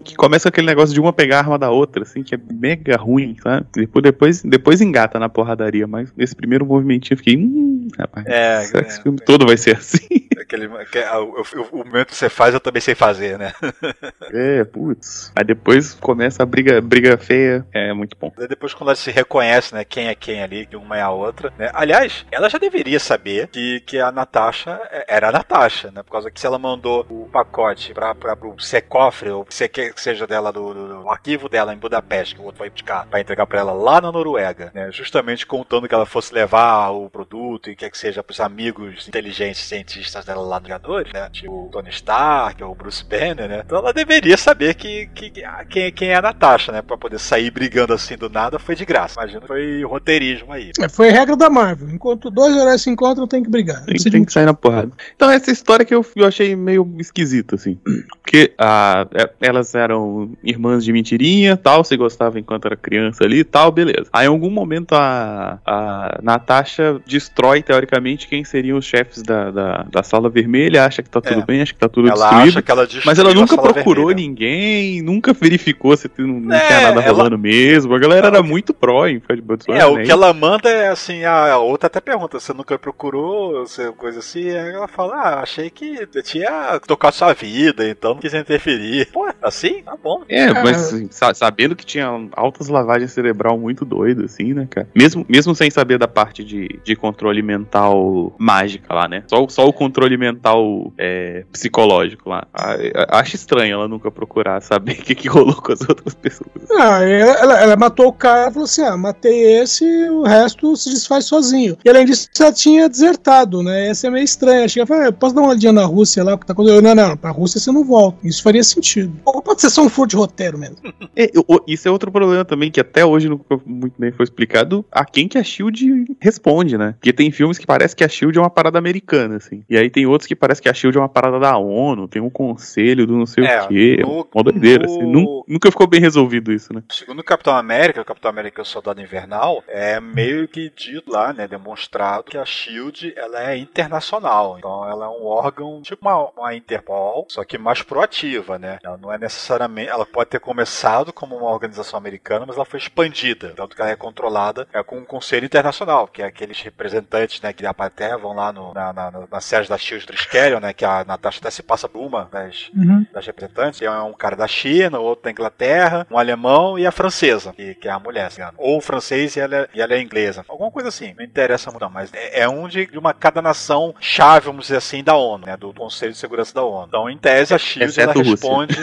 Que começa aquele negócio de uma pegar a arma da outra, assim, que é mega ruim, sabe? Depois, depois, depois engata na porradaria, mas nesse primeiro movimentinho eu fiquei. Hum, rapaz. É, esse é, filme todo vai ser assim. Aquele, que, o, o, o momento que você faz, eu também sei fazer, né? é, putz. Aí depois começa a briga, briga feia. É muito bom. Depois, quando ela se reconhece, né? Quem é quem ali, que uma é a outra, né? Aliás, ela já deveria saber que, que a Natasha era a Natasha, né? Por causa que se ela mandou o pacote pra, pra, pro cofre, ou que seja dela do, do, do, arquivo dela em Budapeste, que o outro vai buscar, pra entregar pra ela lá na Noruega, né? Justamente contando que ela fosse levar o produto e quer que seja pros amigos inteligentes cientistas dela no Vingadores, né? Tipo o Tony Stark, ou o Bruce Banner, né? Então ela deveria saber que, que, que quem, quem é a Natasha, né? Pra poder sair brigando assim do nada foi de graça. Imagina, foi roteirismo aí. É, foi regra da Marvel. Enquanto dois heróis se encontram, tem que brigar. Tem, tem que sair na porrada. Então essa história que eu, eu achei meio esquisita, assim. Porque a, elas eram irmãs de mentirinha, tal, se gostavam enquanto era criança ali e tal, beleza. Aí em algum momento a, a Natasha destrói, teoricamente, quem seriam os chefes da, da, da sala vermelha, acha que tá tudo É. bem, acha que tá tudo Ela destruído. acha que ela Mas ela nunca Sala procurou Vermelha. ninguém, nunca verificou se não, não É, tinha nada ela- rolando mesmo. A galera era muito pró em Fred Butler. É, o né? que ela manda é assim, a outra até pergunta, você nunca procurou, você, coisa assim, aí ela fala, ah, achei que tinha tocado sua vida, então não quis interferir. Pô, assim? Tá bom. É, Ah. mas assim, sa- sabendo que tinha altas lavagens cerebral muito doido, assim, né, cara? Mesmo, mesmo sem saber da parte de, de controle mental mágica lá, né? Só, só o controle mental é, psicológico lá. A- a- Acho estranho ela nunca procurar saber o que, que rolou com as outras pessoas. Ah, ela, ela- matou o cara e falou assim: ah, matei esse, o resto se desfaz sozinho. E além disso, já tinha desertado, né? Essa é meio estranha. Chega e fala: ah, posso dar uma olhadinha na Rússia lá? Tá acontecendo? Não, não, pra Rússia você não volta. Isso faria sentido. Ou pode ser só um furo de roteiro mesmo. É, isso é outro problema também, que até hoje nunca muito bem foi explicado a quem que a SHIELD responde, né? Porque tem filmes que parece que a SHIELD é uma parada americana, assim. E aí tem tem outros que parece que a Shield é uma parada da ONU, tem um conselho do não sei É, o quê. no- uma doideira, no- assim. Nu- Nunca ficou bem resolvido isso, né? Segundo o Capitão América, o Capitão América e o Soldado Invernal, é meio que dito lá, né, demonstrado que a SHIELD ela é internacional. Então ela é um órgão, tipo uma, uma Interpol, só que mais proativa, né? Ela não é necessariamente, ela pode ter começado como uma organização americana, mas ela foi expandida. Tanto que ela é controlada é, com um conselho internacional, que é aqueles representantes, né, que da Inglaterra vão lá no, na, na, na sede da SHIELD Triskelion, né, que a Natasha até se passa por uma das, Uhum. das representantes. É um cara da China, outro da Inglaterra, um alemão e a francesa, que, que é a mulher, engano. Ou o francês e ela, é- e ela é inglesa. Alguma coisa assim. Não interessa muito, não, mas é, é um de, de uma cada nação chave, vamos dizer assim, da ONU, né? Do Conselho de Segurança da ONU. Então, em tese, a Shield ela Exceto Rússia. responde.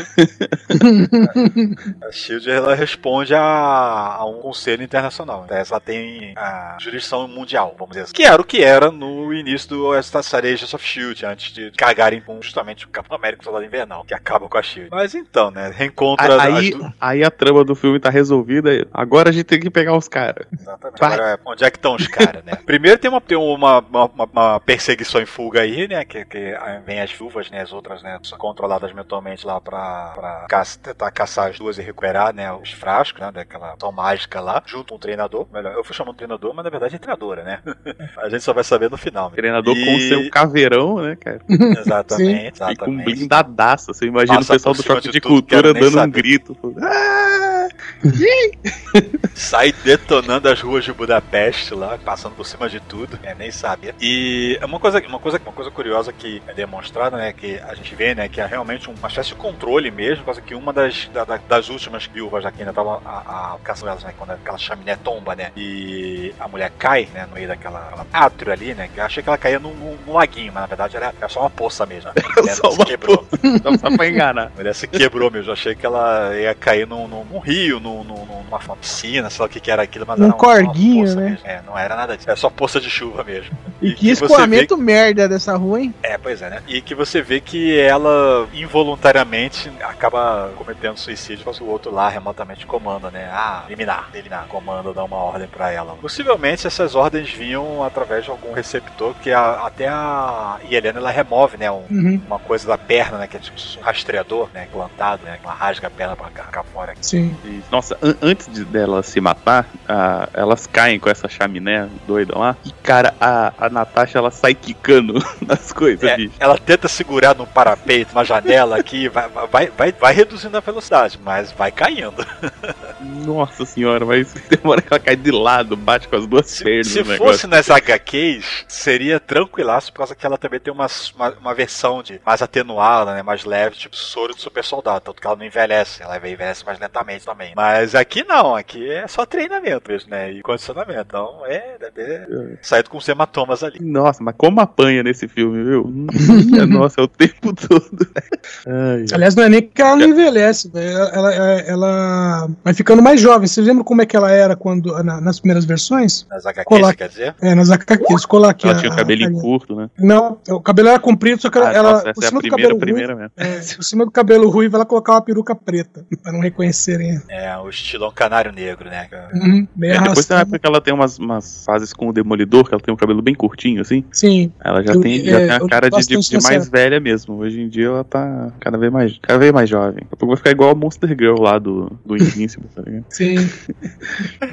a Shield ela responde a, a um conselho internacional. Em tese, ela tem a jurisdição mundial, vamos dizer assim. Que era o que era no início do Star Agents of Shield, antes de cagarem com justamente o Capitão América e o Soldado Invernal, que acaba com a Shield. Mas então, né? Reencontra Aí, du- aí a trama do filme tá resolvida. Agora a gente tem que pegar os caras. Exatamente. Agora, onde é que estão os caras, né? Primeiro tem uma, tem uma, uma, uma- perseguição em fuga aí, né? Que, que ah, vem as viúvas, né? As outras, né? São controladas mentalmente lá pra, pra caça- tentar caçar as duas e recuperar, né? Os frascos, né? Daquela ação mágica lá, junto com um treinador. Melhor, eu fui chamando de treinador, mas na verdade é treinadora, né? a gente só vai saber no final. né? Treinador E- com seu caveirão, né, cara? Exatamente, E com exatamente. blindadaço. Você imagina Passa o pessoal do choque de de cultura dando um saber. grito. falando, "Ah!" sai detonando as ruas de Budapeste lá, passando por cima de tudo, é, nem sabia. E é uma coisa, uma coisa, uma coisa curiosa que é demonstrada, né, que a gente vê, né, que é realmente uma espécie de controle mesmo, causa que uma das, da- da- das últimas viúvas aqui ainda tava a, a caçando elas, né, quando aquela chaminé tomba, né, e a mulher cai, né, no meio daquela aquela átrio ali, né, que eu achei que ela caía num, num- num laguinho, mas na verdade era, era só uma poça mesmo. A mulher Só se quebrou. Só, só pra enganar. A mulher se quebrou mesmo. Eu achei que ela ia cair num, num, num rio, num, num- numa piscina, sei lá o que, que era aquilo, mas Um era uma, corguinho, uma poça né? mesmo. É, não era nada disso. É só poça de chuva mesmo. E, E que que escoamento merda dessa rua, hein? É, pois é, né? E que você vê que ela involuntariamente acaba cometendo suicídio, mas o outro lá remotamente comanda, né? Ah, eliminar, eliminar, comanda, dá uma ordem pra ela. Possivelmente essas ordens vinham através de algum receptor, que a- até a Helena ela remove, né? um- Uhum. uma coisa da perna, né? Que é tipo um rastreador, né? Plantado, né? Que ela rasga a perna pra cá, fora. Sim. E, Nossa, an- antes de, dela se matar, ah, elas caem com essa chaminé doida lá. E, cara, a, a Natasha ela sai quicando nas coisas, É, bicho. ela tenta segurar no parapeito, na janela aqui, vai, vai, vai, vai reduzindo a velocidade, mas vai caindo. Nossa senhora, mas demora que ela cai de lado, bate com as duas Se, pernas se fosse nas HQs, seria tranquilaço, por causa que ela também tem uma, uma, uma versão de mais atenuada, né, mais leve, tipo soro de super soldado, tanto que ela não envelhece, ela envelhece mais lentamente também. Mas aqui não, aqui é só treinamento mesmo, né, e condicionamento, então é, deve ter saído com os hematomas ali. Nossa, mas como apanha nesse filme, viu? Nossa, é o tempo todo. Ai. Aliás, não é nem que ela não envelhece, velho. ela, ela, ela vai ficando mais jovem. Você lembra como é que ela era quando na- nas primeiras versões? Nas HQs, Colar. quer dizer? É, nas HQs, colar aqui. Ela a- tinha o cabelinho curto, né? Não, o cabelo era comprido, só que Ah, ela, nossa, essa é a cima do primeira, cabelo primeira ruivo, mesmo. é, por cima do cabelo ruivo, ela colocava uma peruca preta, pra não reconhecerem. É, o estilão canário negro, né? Uhum, bem É, depois tem uma época que ela tem umas, umas fases com o Demolidor, que ela tem um cabelo bem curtinho, assim. Sim, Ela já Eu- tem, já é, tem a eu cara de, de, de mais velha mesmo. Hoje em dia ela tá cada vez mais, cada vez mais jovem. Daqui a pouco vai ficar igual a Monster Girl lá do, do Invincible, tá ligado? sim.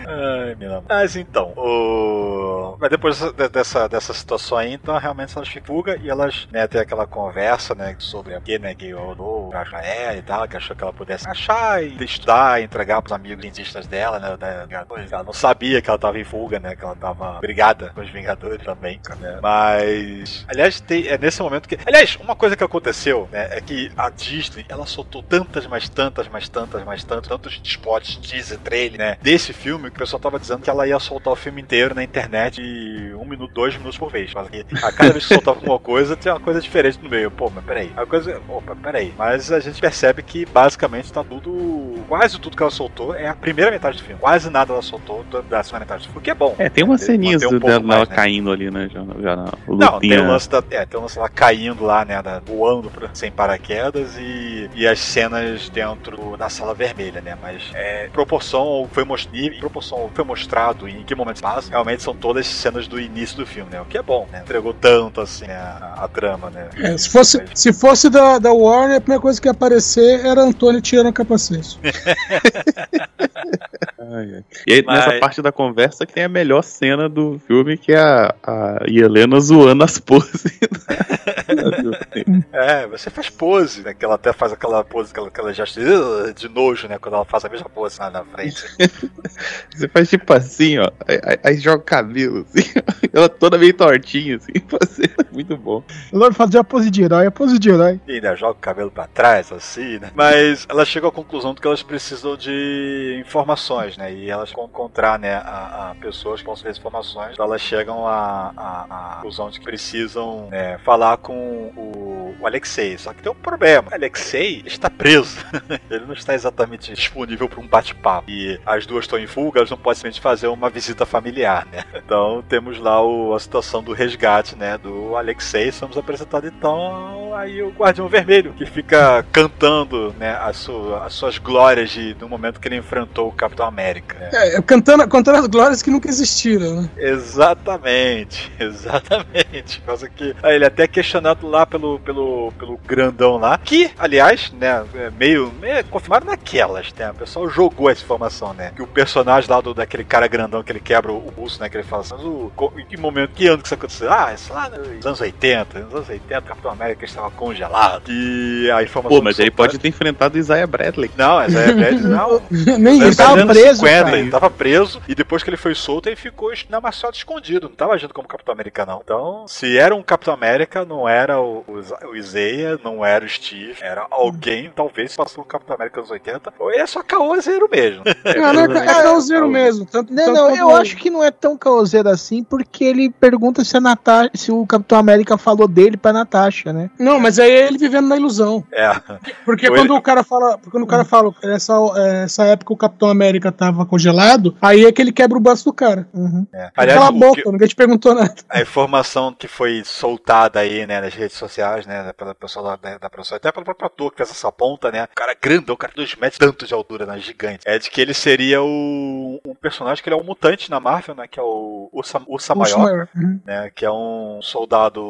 Ai, meu Mas então, o... Mas depois dessa, dessa, situação aí, então realmente elas ficam em fuga e elas, né, tem aquela conversa, né, sobre o que, né, que o pra Israel e tal, que achou que ela pudesse achar e estudar, e entregar pros amigos cientistas dela, né, pois ela não sabia que ela tava em fuga, né, que ela tava brigada com os Vingadores também, né, mas, aliás, tem, é nesse momento que, aliás, uma coisa que aconteceu, né, é que a Disney, ela soltou tantas, mais tantas, mais tantas, mais tantas, tantos spots, teaser, trailer, né, desse filme, que o pessoal tava dizendo que ela ia soltar o filme inteiro na internet de um minuto, dois minutos por vez. Mas que a cada vez que soltava alguma coisa, tinha uma coisa diferente no meio. Pô, mas peraí. A coisa. Opa, peraí. Mas a gente percebe que basicamente tá tudo. Quase tudo que ela soltou é a primeira metade do filme. Quase nada ela soltou da- da segunda metade do filme. O que é bom. É, tem umas ceninhas um dela, mais, né? caindo ali, né? Já, já na Não, tem lutinha. o lance da. É, tem o lance lá caindo lá, né? Da, voando pra- sem paraquedas e, e as cenas dentro da sala vermelha, né? Mas é, proporção ao que foi, mos- e proporção foi mostrado e em que momento se passa, realmente são todas cenas do início do filme, né? O que é bom, né? Entregou tanto assim né, a, a trama, né? É, se fosse, se fosse da, da Warner, a primeira coisa que ia aparecer era Antônio tirando o capacete. Ai, ai. E aí, Mas- nessa parte da conversa que tem a melhor cena do filme, que é a, a Helena zoando as poses. É, você faz pose, né? Que ela até faz aquela pose, aquela, aquela gesto de nojo, né? Quando ela faz a mesma pose lá na frente. Você faz tipo assim, ó. Aí, aí- aí joga o cabelo, assim. ó. Ela toda meio tortinha, assim. fazendo. Muito bom. Lord fazia a pose de herói, a pose de herói. E ainda joga o cabelo pra trás, assim, né? Mas ela chega à conclusão de que elas precisam de informações, né? E elas vão encontrar, né, a, a pessoas que possam ter informações. Então elas chegam à, à conclusão de que precisam né, falar com o, o Alexei. Só que tem um problema. O Alexei está preso. Ele não está exatamente disponível para um bate-papo. E as duas estão em fuga, elas não podem simplesmente fazer uma visita familiar, né? Então temos lá o- a situação do resgate, né? Do Alexei. Somos apresentados então aí o Guardião Vermelho, que fica cantando, né? As, su- as suas glórias de, do momento que ele enfrentou o Capitão América. né? É, cantando, cantando as glórias que nunca existiram, né? Exatamente, exatamente. Por causa que aí ele é até questionado lá pelo, pelo, pelo grandão lá, que, aliás, né, é meio, meio confirmado naquelas, né? O pessoal jogou essa informação, né? Que o personagem lá do, daquele cara grandão que ele quebra o, o pulso, né? Que ele fala assim, o, em que momento, que ano que isso aconteceu? Ah, isso lá nos anos 80, nos anos 80, o Capitão América estava congelado. E a informação. Pô, mas ele pode ter enfrentado Isaiah Bradley. Não, é verdade, não. Nem Ele isso. tava nos anos preso, 50, cara. ele tava preso e depois que ele foi solto, ele ficou na Marcelo escondido. Não tava agindo como Capitão América, não. Então, se era um Capitão América, não era o, o, o Isaiah, não era o Steve, era alguém, talvez, passou o Capitão América nos 80, ou ele é só caoseiro mesmo. Não, não, é, é caoseiro mesmo. Tanto, Não, tanto não, eu acho que não é tão caoseiro assim, porque ele pergunta se a Natasha, se o Capitão América falou dele pra Natasha, né? Não, mas aí é ele vivendo na ilusão. É. Porque Ou quando ele- o cara fala, quando o cara fala que nessa, é, essa época o Capitão América tava congelado, aí é que ele quebra o braço do cara. Uhum. é. Aliás, Cala a boca, que- ninguém te perguntou nada. A informação que foi soltada aí, né, nas redes sociais, né, pela pessoa da, da produção, até pelo próprio ator que fez essa ponta, né, o cara grandão, o cara dois metros tanto de altura, né, gigante, é de que ele seria o, um personagem que ele é um mutante na Marvel, né, que é o Ursa, Ursa Maior, maior. Uhum. né, que é um soldado,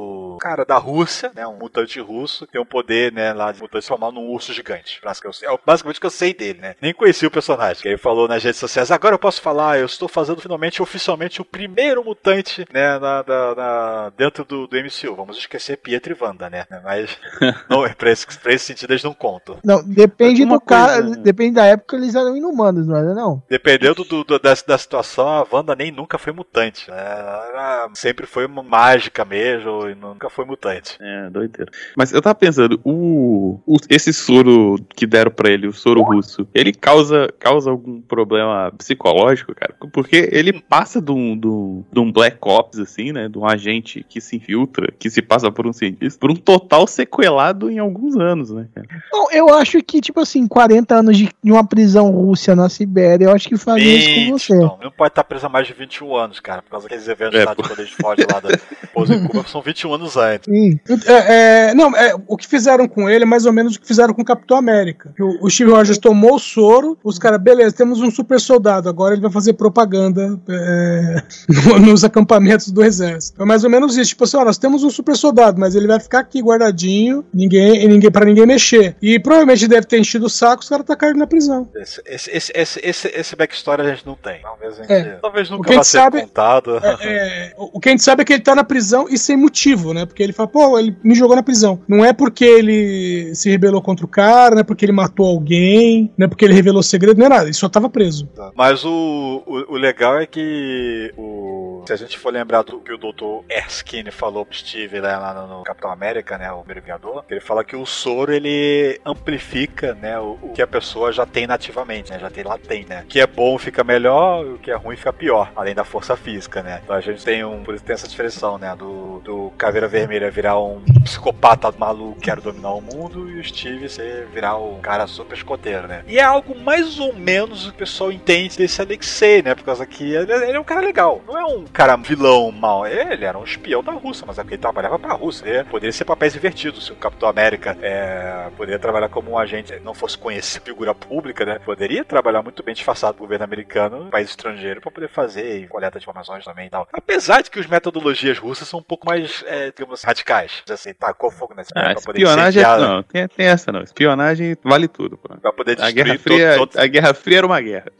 cara, da Rússia, né, um mutante russo, que tem um poder, né, lá de mutante formado num urso gigante. É basicamente o que eu sei dele, né. Nem conheci o personagem. Que ele falou nas redes sociais, agora eu posso falar, eu estou fazendo finalmente, oficialmente, o primeiro mutante, né, na, na- na- dentro do, do MCU. Vamos esquecer Pietro e Wanda, né, mas não, pra, esse, pra esse sentido eles não contam. Não, depende do cara, coisa- depende da época eles eram inumanos, não era não? Dependendo do, do- da, da situação, a Wanda nem nunca foi mutante. Né? Ela sempre foi uma mágica mesmo e nunca foi mutante. É, doideira. Mas eu tava pensando, o, o- esse soro que deram pra ele, o soro russo, ele causa, causa algum problema psicológico, cara? Porque ele passa de um, de um- de um Black Ops, assim, né? De um agente que se infiltra, que se passa por um cientista, por um total sequelado em alguns anos, né, cara? Não, eu acho que, tipo assim, 40 anos de, uma prisão rússia na Sibéria, eu acho que faria isso com 20, você. Não, não pode estar preso há mais de 21 anos, cara, por causa daqueles eventos É, lá de pô. quando eles fogem lá da pouso em Cuba, são 21 anos Sim. É, é, não, é, o que fizeram com ele é mais ou menos o que fizeram com o Capitão América. O, o Steve Rogers tomou o soro, os caras, beleza, temos um super soldado, agora ele vai fazer propaganda é, no- nos acampamentos do exército. É mais ou menos isso, tipo assim, ó, nós temos um super soldado, mas ele vai ficar aqui guardadinho, ninguém, e ninguém para ninguém mexer. E provavelmente deve ter enchido o saco, os caras tacaram ele na prisão. Esse, esse, esse, esse, esse, esse backstory a gente não tem. Talvez, gente, É. talvez nunca vá ser sabe- contado. É, é, o o que a gente sabe é que ele tá na prisão e sem motivo, né? Porque ele fala, pô, ele me jogou na prisão. Não é porque ele se rebelou contra o cara, não é porque ele matou alguém, não é porque ele revelou segredo, não é nada. Ele só tava preso. Mas o, o, o legal é que o, se a gente for lembrar do que o Dr. Erskine falou pro Steve lá no, Capitão América, né, o primeiro ele fala que o soro ele amplifica, né, o, o que a pessoa já tem nativamente, né, já tem latente, né. O que é bom fica melhor, o que é ruim fica pior, além da força física, né. Então a gente tem um, por isso tem essa diferença, né, do, do Caveira Vermelha virar um psicopata maluco que quer dominar o mundo e o Steve ser virar um cara super escoteiro, né. E é algo mais ou menos o pessoal entende desse Alexei, né, por causa que ele é um cara legal, não é um cara vilão mal. Ele era um espião da Rússia, mas é porque ele trabalhava pra Rússia. Ele poderia ser papéis invertidos. Se o Capitão América é, poderia trabalhar como um agente, não fosse conhecer figura pública, né? Poderia trabalhar muito bem disfarçado do governo americano, país estrangeiro, pra poder fazer coleta de informações também e tal. Apesar de que as metodologias russas são um pouco mais, é, digamos, radicais. Assim, tacou fogo nesse Ah, pra poder espionagem incendiar, não, tem, tem essa não. Espionagem vale tudo, pô. Pra poder A destruir Guerra, todos Fria, os outros. a Guerra Fria era uma guerra.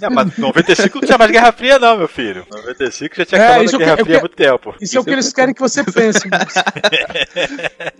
Não, mas 95 não tinha mais Guerra Fria, não, meu filho. 95 já tinha É, acabado isso a que- Guerra eu Fria há que- muito tempo. Isso é o que eles querem que você pense. Marcos.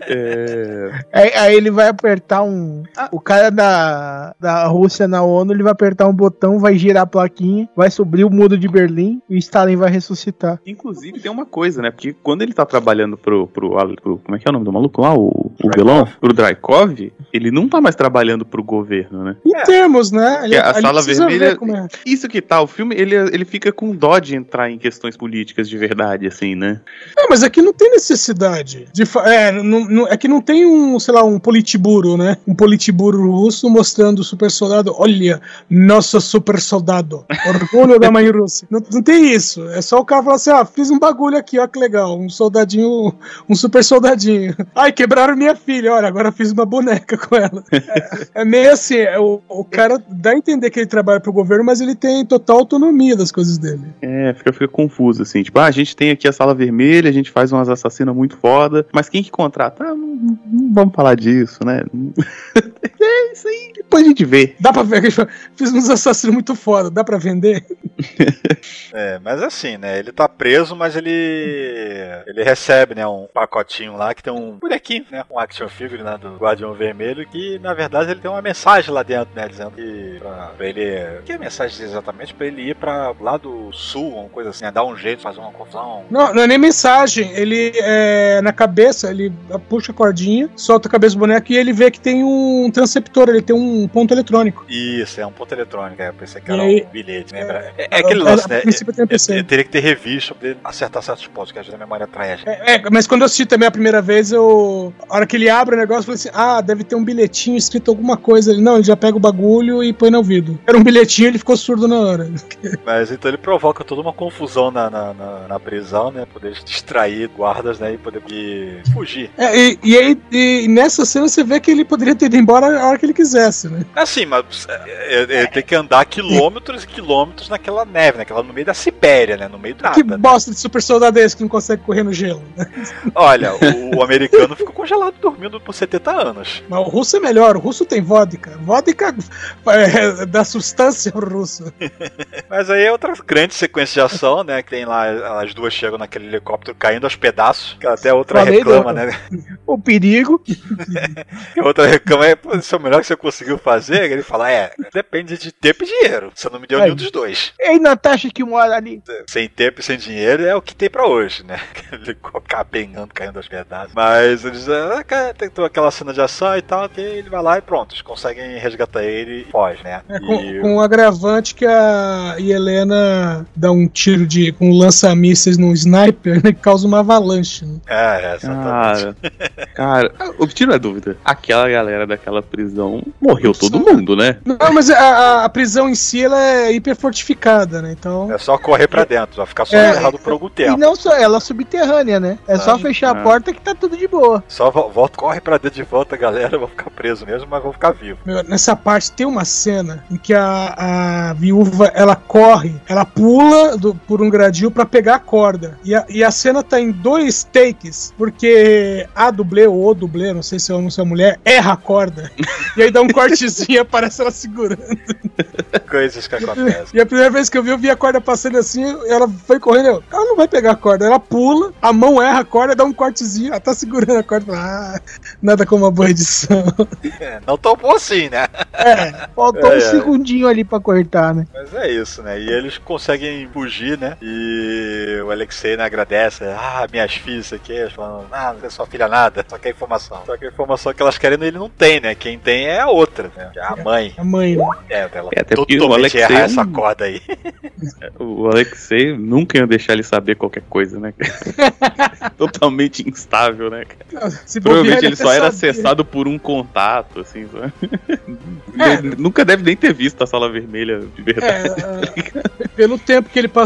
É... Aí, aí ele vai apertar um. O cara da, da Rússia na ONU, ele vai apertar um botão, vai girar a plaquinha, vai subir o muro de Berlim e Stalin vai ressuscitar. Inclusive tem uma coisa, né? Porque quando ele tá trabalhando pro, pro, pro- Como é que é o nome do maluco lá? O, o vilão? Pro Drykov, ele não tá mais trabalhando pro governo, né? Em termos, né? Ele, É, a ele sala precisa vermelha- ver como é. Isso que tá, o filme, ele, ele fica com dó de entrar em questões políticas de verdade, assim, né? Não, mas aqui não tem necessidade. De é, não, não- é que não tem um, sei lá, um politiburo, né? Um politiburo russo mostrando o super soldado. Olha, nosso super soldado. Orgulho da mãe russa. Não, não tem isso. É só o cara falar assim: ah, fiz um bagulho aqui, ó, que legal. Um soldadinho, um super soldadinho. Ai, quebraram minha filha. Olha, agora fiz uma boneca com ela. É, é meio assim: é, o, o cara dá a entender que ele trabalha pro governo, mas ele tem total autonomia das coisas dele. É, fica, fica confuso, assim. Tipo, ah, a gente tem aqui a sala vermelha, a gente faz umas assassinas muito foda, mas quem que contrata? Ah, não, não vamos falar disso, né? É isso aí, depois a gente vê. Dá pra ver que fiz uns assassinos muito foda, dá pra vender? É, mas assim, né? Ele tá preso, mas ele. Ele recebe, né? Um pacotinho lá que tem um bonequinho, né? Um action figure, né? Do Guardião Vermelho, que na verdade ele tem uma mensagem lá dentro, né? Dizendo que pra, pra ele. O que é a mensagem exatamente? Pra ele ir pra lá do sul, coisa assim, né? Dar um jeito, fazer uma confusão. Não, não é nem mensagem. Ele é na cabeça, ele puxa a cordinha, solta a cabeça do boneco e ele vê que tem um transceptor, ele tem um ponto eletrônico. Isso, é um ponto eletrônico, é. Eu pensei que era aí- um bilhete, né? É, é aquele A- lance, a né? um PC. Eu, eu teria que ter revisto pra acertar certos pontos, que às vezes a memória traz. É, é, mas quando eu assisti também a primeira vez, eu. A hora que ele abre o negócio, eu falei assim: ah, deve ter um bilhetinho escrito alguma coisa. Ele, não, ele já pega o bagulho e põe no ouvido. Era um bilhetinho ele ficou surdo na hora. Mas então ele provoca toda uma confusão na, na, na, na prisão, né? Poder distrair guardas, né? E poder e fugir. É, e, e aí, e nessa cena você vê que ele poderia ter ido embora a hora que ele quisesse, né? Assim, mas é, é, tem que andar quilômetros e quilômetros naquela neve, naquela no meio da Sibéria, né? No meio do nada. que né? bosta de super soldado é esse que não consegue correr no gelo? né? Olha, o, o americano ficou congelado dormindo por 70 anos. Mas o russo é melhor, o russo tem vodka. Vodka é, dá substância ao russo. Mas aí é outra grande sequência de ação, né? Que tem lá, as duas chegam naquele helicóptero caindo aos pedaços. Que até a outra Falei reclama, do- né? O perigo. E a outra reclama é, "Pô, isso é o melhor que você conseguiu fazer. Ele fala, é, depende de tempo e dinheiro. Você não me deu Aí. nenhum dos dois. Ei, Natasha que mora ali. Sem tempo e sem dinheiro é o que tem pra hoje, né? Ele capengando, caindo aos pedaços. Mas eles ah, cara, tem aquela cena de ação e tal, que ele vai lá e pronto, eles conseguem resgatar ele e foge, né? É, com, E- com o agravante que a Helena dá um tiro de com um lança-mísseis num sniper né, que causa uma avalanche. Né? É, é, exatamente. Cara, cara, o tiro é dúvida. Aquela galera daquela prisão morreu todo mundo, né? Não, mas a, a- prisão em si ela é hiperfortificada, né? Então. É só correr pra dentro, vai ficar só É, errado por algum E tempo. não só ela subterrânea, né? É só Ah, fechar ah. a porta que tá tudo de boa. Só vo- volta, corre pra dentro de volta, galera. Vão ficar preso mesmo, mas vão ficar vivos. Meu, nessa parte tem uma cena em que a, a viúva ela corre, ela pula do- por um gradil pra pegar a corda. E a, e a cena tá em dois takes, porque a dublê ou o dublê, não sei se é homem ou se é mulher, erra a corda. e aí dá um cortezinho e aparece ela segurando. Coisas que acontecem. E a primeira vez que eu vi, eu vi a corda passando assim, ela foi correndo, eu, ela não vai pegar a corda, ela pula, a mão erra a corda, dá um cortezinho, ela tá segurando a corda, ah, nada como uma boa edição. É, não tão bom assim, né? É, Faltou É, um é. segundinho ali pra cortar, né? Mas é isso, né? E eles conseguem fugir, né? E o Alexei né, agradece. Ah, minhas filhas, isso aqui. Eles falam, ah, não é sua filha nada. Só que a informação. Só que a informação que elas querem ele não tem, né? Quem tem é a outra, né? Que é a mãe. a mãe, né? É, ela É, até o totalmente Alexei é um- essa corda aí. O Alexei nunca ia deixar ele saber qualquer coisa, né? Totalmente instável, né? Se Provavelmente ele só era sabia. acessado por um contato, assim. Só. É. Nunca deve nem ter visto a sala vermelha de verdade. É, é, pelo tempo que ele passou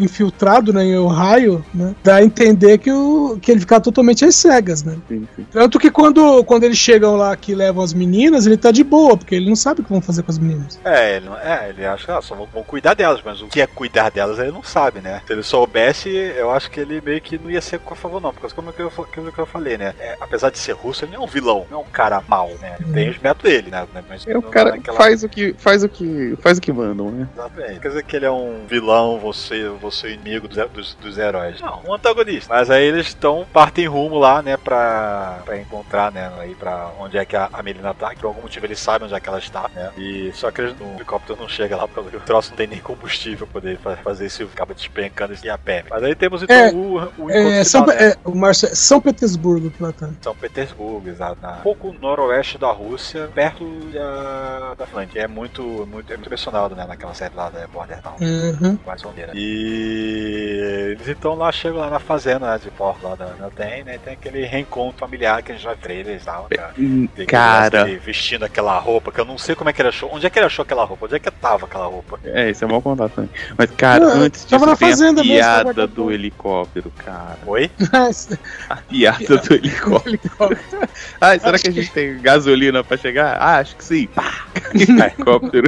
infiltrado né, em Ohio, né, dá a entender que, o, que ele fica totalmente às cegas, né? Sim, sim. Tanto que quando, quando eles chegam lá que levam as meninas, ele tá de boa, porque ele não sabe o que vão fazer com as meninas. É, ele, não- é, ele acha que ah, só vão, vão cuidar delas, mas o que é cuidar delas ele não sabe, né? Se ele soubesse, eu acho que ele meio que não ia ser a favor, não. Porque como que eu, aquilo que eu falei, né? É, apesar de ser russo, ele não é um vilão, não é um cara mau, né? Ele tem os métodos dele, né? Mas É o não cara naquela- faz o que faz o que faz o que mandam, né? Exatamente. Quer dizer que ele é um vilão, você, você é o inimigo dos, dos, dos heróis. Não, um antagonista. Mas aí eles estão, partem rumo lá, né, pra, pra encontrar, né, aí pra onde é que a, a Melina tá. Que por algum motivo eles sabem onde é que ela está, né. E só que eles, o helicóptero não chega lá porque o troço não tem nem combustível pra poder fa- fazer isso, acaba despencando e a pé. Mas aí temos então É, o, o encontro É, São, né? é, o Márcio, é São Petersburgo que lá tá. São Petersburgo, exato. Um pouco noroeste da Rússia, perto da, da Finlândia. É muito, muito, é muito mencionado, né, naquela série lá da Bordertown. Uhum. Mais ou menos. E eles então lá chegam lá na fazenda né, de porco lá da, tem, né? Tem aquele reencontro familiar que a gente vai ver eles e tal, cara. Hum, Cara, dele vestindo aquela roupa, que eu não sei como é que ele achou. Onde é que ele achou aquela roupa? Onde é que tava aquela roupa? é, isso é mau contato também. Mas, cara, Não, antes tava disso na tem fazenda a mesmo, piada guardado do por- helicóptero, cara. Oi? A piada do helicóptero. Ah, será que a gente tem gasolina pra chegar? Ah, acho que sim. Pá! Helicóptero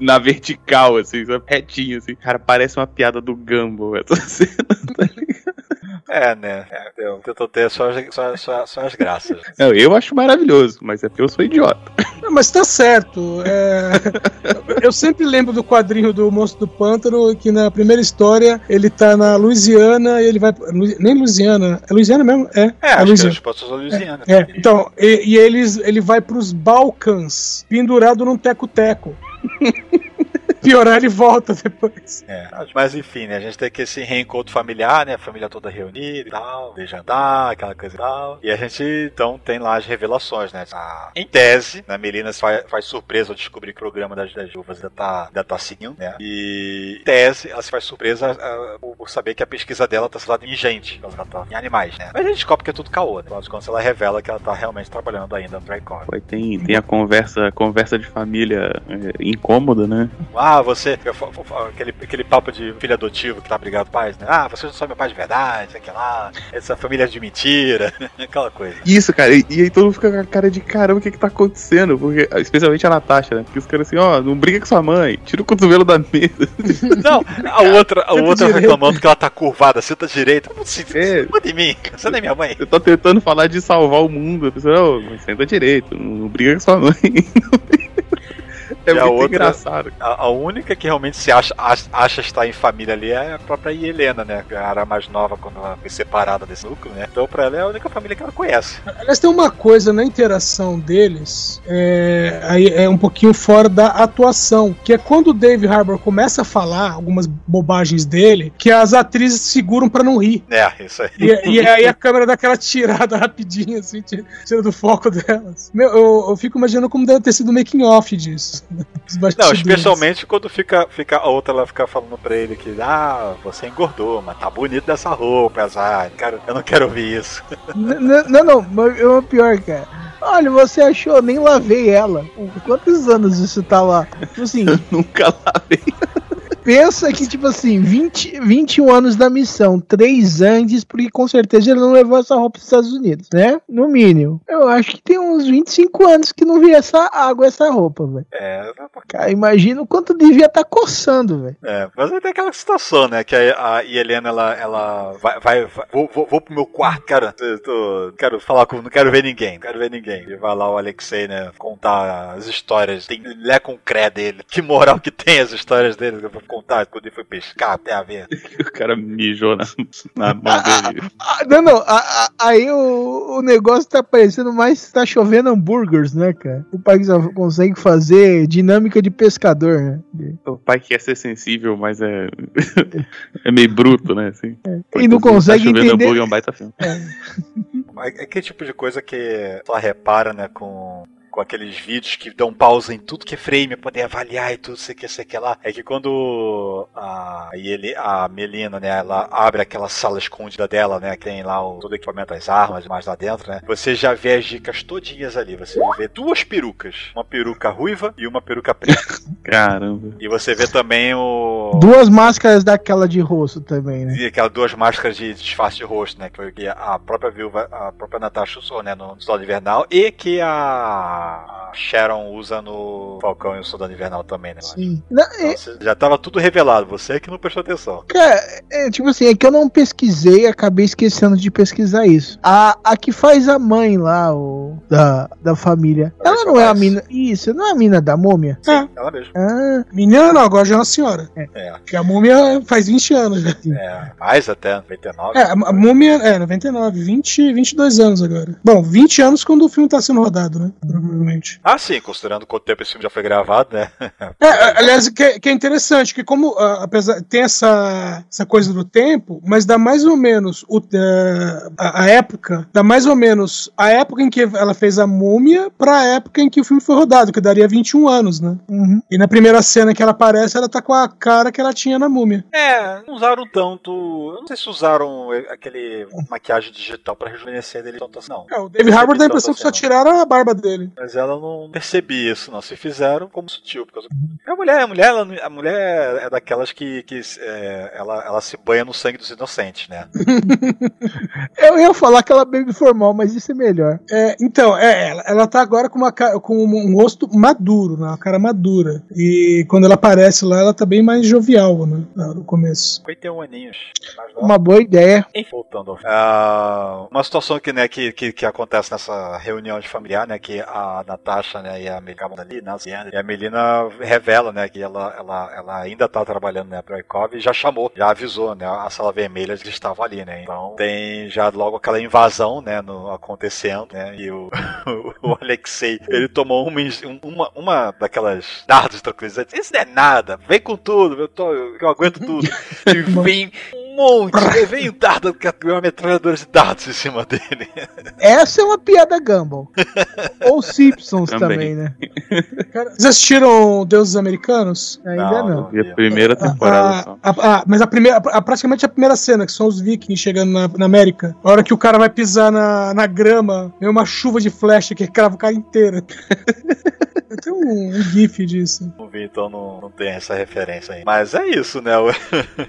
na vertical, assim, retinho, assim. Cara, parece uma piada do Gumball essa cena. É, né? É, eu tentou ter só, as- só, só, só as graças. Não, eu acho maravilhoso, mas é porque eu sou idiota. Não, mas tá certo. é, eu sempre lembro do quadrinho do Monstro do Pântano, que na primeira história ele tá na Louisiana e ele vai. Nem Louisiana. É Louisiana mesmo? É. É, acho que Louisiana. os postos da Louisiana. É, então, e, e eles, ele vai pros Balcãs, pendurado num teco-teco. Piorar, ele volta depois. É, mas enfim, né? A gente tem que esse reencontro familiar, né? A família toda reunida e tal, de jantar, aquela coisa e tal. E a gente, então, tem lá as revelações, né? A- em tese, a Melina faz, faz surpresa ao descobrir que o programa das, das uvas ainda tá, ainda tá seguindo, né? E em tese, ela se faz surpresa ah, por, por saber que a pesquisa dela tá centrada em gente, ela tá em animais, né? Mas a gente descobre que é tudo caô, né? Afinal de contas, ela revela que ela tá realmente trabalhando ainda no Drycore. Aí tem, tem a conversa, conversa de família é, incômoda, né? Ah, você. eu fa- fa- Aquele, aquele papo de filho adotivo que tá brigado pais, né? Ah, você não são meu pai de verdade, sei que lá. Essa família é de mentira. Aquela coisa. Isso, cara, e, e aí todo mundo fica com a cara de caramba, o que que tá acontecendo? Porque, especialmente a Natasha, né? Porque os caras assim, ó, não briga com sua mãe, tira o cotovelo da mesa. Não, a outra, a Senta outra direito. reclamando que ela tá curvada, senta direita. Como assim? É. Manda em mim, você não é minha mãe. Você tá tentando falar de salvar o mundo, a pessoa, mas senta direito, não, não briga com sua mãe. É a muito outra- engraçado. A, a única que realmente se acha, acha, acha estar em família ali é a própria Helena, né? Que era a mais nova quando ela foi separada desse núcleo, né? Então pra ela é a única família que ela conhece. Aliás, tem uma coisa na interação deles, é, aí é um pouquinho fora da atuação, que é quando o Dave Harbour começa a falar algumas bobagens dele, que as atrizes seguram pra não rir. É, isso aí. E, e aí a câmera dá aquela tirada rapidinho, assim, tira, tira do foco delas. Meu, eu, eu fico imaginando como deve ter sido o making off disso. Não, especialmente quando fica, fica a outra ela fica falando pra ele que, ah, você engordou, mas tá bonito dessa roupa, azar. Cara, eu não quero ouvir isso. Não, não, mas é o pior, cara. Olha, você achou, nem lavei ela. Quantos anos isso tá lá? Tipo assim, Nunca lavei. Pensa que, tipo assim, 20, 21 anos da missão, 3 antes, porque com certeza ele não levou essa roupa pros Estados Unidos, né? No mínimo. Eu acho que tem uns 25 anos que não vi essa água, essa roupa, velho. É, Cara, imagina o quanto devia estar coçando, velho. é, mas aí tem aquela situação, né? Que a, a Helena, ela, ela vai, vai, vai- vou, vou, vou pro meu quarto, cara. Tô, tô- não quero falar com, não quero ver ninguém, não quero ver ninguém. E vai lá o Alexei, né? Contar as histórias. Tem lé com cré dele. Que moral que tem as histórias dele. Contar quando ele foi pescar, tem a ver. O cara mijou na, na mão dele. Ah, não, não, a- a- aí o, o negócio tá parecendo mais que tá chovendo hambúrgueres, né, cara? O pai só consegue fazer dinâmica de pescador, né? O pai quer ser sensível, mas é. é meio bruto, né? Assim. E não consegue tá chovendo entender. hambúrguer é um baita filme. É aquele tipo de coisa que só repara, né, com com aqueles vídeos que dão pausa em tudo que é frame, poder avaliar e tudo, sei que, sei que lá. É que quando a, ele, a Melina, né, ela abre aquela sala escondida dela, né, que tem lá o, todo o equipamento, as armas mais lá dentro, né, você já vê as dicas todinhas ali. Você vê duas perucas, uma peruca ruiva e uma peruca preta. Caramba. E você vê também o... Duas máscaras daquela de rosto também, né? E aquelas duas máscaras de disfarce de rosto, né? Que foi que a própria viúva, a própria Natasha usou, né? No Soldado Invernal. E que a Sharon usa no Falcão e o Soldado Invernal também, né? Sim. Não, é- Então, já tava tudo revelado, você é que não prestou atenção. Cara, é, tipo assim, é que eu não pesquisei, acabei esquecendo de pesquisar isso. A, a que faz a mãe lá, o, da, da família, A ela não é a mina. Isso, não é a mina da múmia? É. Ela mesmo. Ah, Menina não, agora já é uma senhora. É, Porque a múmia faz 20 anos já. é. Mais até, 99. É, a a múmia é 99, 20, 22 anos agora. Bom, 20 anos quando o filme tá sendo rodado, né? Provavelmente. Ah, sim, considerando quanto tempo esse filme já foi gravado, né? É, aliás, que, é- que é interessante, que como ah, apesar tem essa, essa coisa do tempo, mas dá mais ou menos o, eh, a, a época, dá mais ou menos a época em que ela fez a múmia pra época em que o filme foi rodado, que daria 21 anos, né? uhum. E na primeira cena que ela aparece, ela tá com a cara que ela tinha na múmia. É, não usaram tanto. Eu não sei se usaram aquele maquiagem digital pra rejuvenescer dele tanto assim, não. É, o David Harbour dá a impressão que só assim, tiraram a barba dele. Mas ela não percebi isso, não. Se fizeram, como sutil. Por causa... A mulher, a mulher, ela, a mulher é daquelas que, que é, ela, ela se banha no sangue dos inocentes, né? Eu ia falar que ela bebe formal, mas isso é melhor. É, então, é, ela, ela tá agora com, uma, com um rosto maduro, né? Uma cara madura. E quando ela aparece lá, ela tá bem mais jovial, né? No começo. 51 aninhos. Uma boa ideia. Enfim, voltando. Ah, uma situação que, né, que, que, que acontece nessa reunião de familiar, né, que a Natasha, né, e a Melina ali, né, e a Melina revela, né, que ela, ela, ela ainda tá trabalhando, né, pro Ikov e já chamou, já avisou, né, a sala vermelha que estava ali, né, então tem já logo aquela invasão, né, no, acontecendo, né, e o, o Alexei, ele tomou uma, uma, uma daquelas dardos tranquilizantes, isso não é nada, vem com tudo, eu, tô, eu aguento tudo, e vem monte, né, vem um dardo, uma metralhadora de dardos em cima dele. Essa é uma piada Gumball. Ou Simpsons também, Também. né? Cara, vocês assistiram Deuses Americanos? Ainda não. E a primeira temporada só. A- a- a- mas a primeira, a- praticamente a primeira cena, que são os vikings chegando na, na América. A hora que o cara vai pisar na, na grama, vem uma chuva de flecha que crava o cara inteiro. Tem um, um gif disso. Não vi, então não, não tem essa referência aí. Mas é isso, né? O,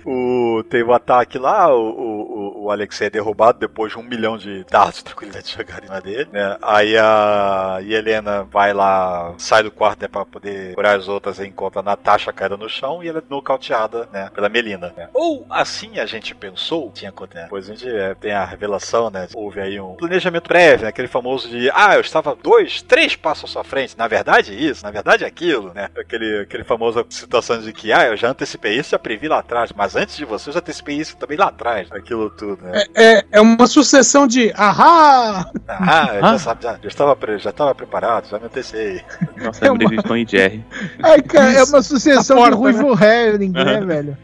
o- teve o ataque lá, o, o, o Alexei é derrubado depois de um milhão de dardos de tranquilidade jogarem na dele, né? Aí a Helena vai lá, sai do quarto, né, pra poder curar as outras e encontra a Natasha caída no chão e ela é nocauteada, né, pela Melina, né? Ou assim a gente pensou, tinha acontecido. Né? Depois a gente é, tem a revelação, né? Houve aí um planejamento prévio, né? Aquele famoso de, ah, eu estava dois, três passos à frente. Na verdade, isso, na verdade, aquilo, né? Aquele, aquele famoso situação de que, ah, eu já antecipei isso, já previ lá atrás, mas antes de você, eu já antecipei isso também lá atrás. Aquilo tudo, né? É, é uma sucessão de ahá! Ah, eu já, sabe, já, já, estava, pre- já estava preparado, já me antecipei. Nossa, lembrei de Tom e Jerry. Ai, cara, é uma sucessão porta, de Ruivo Herring, né, velho?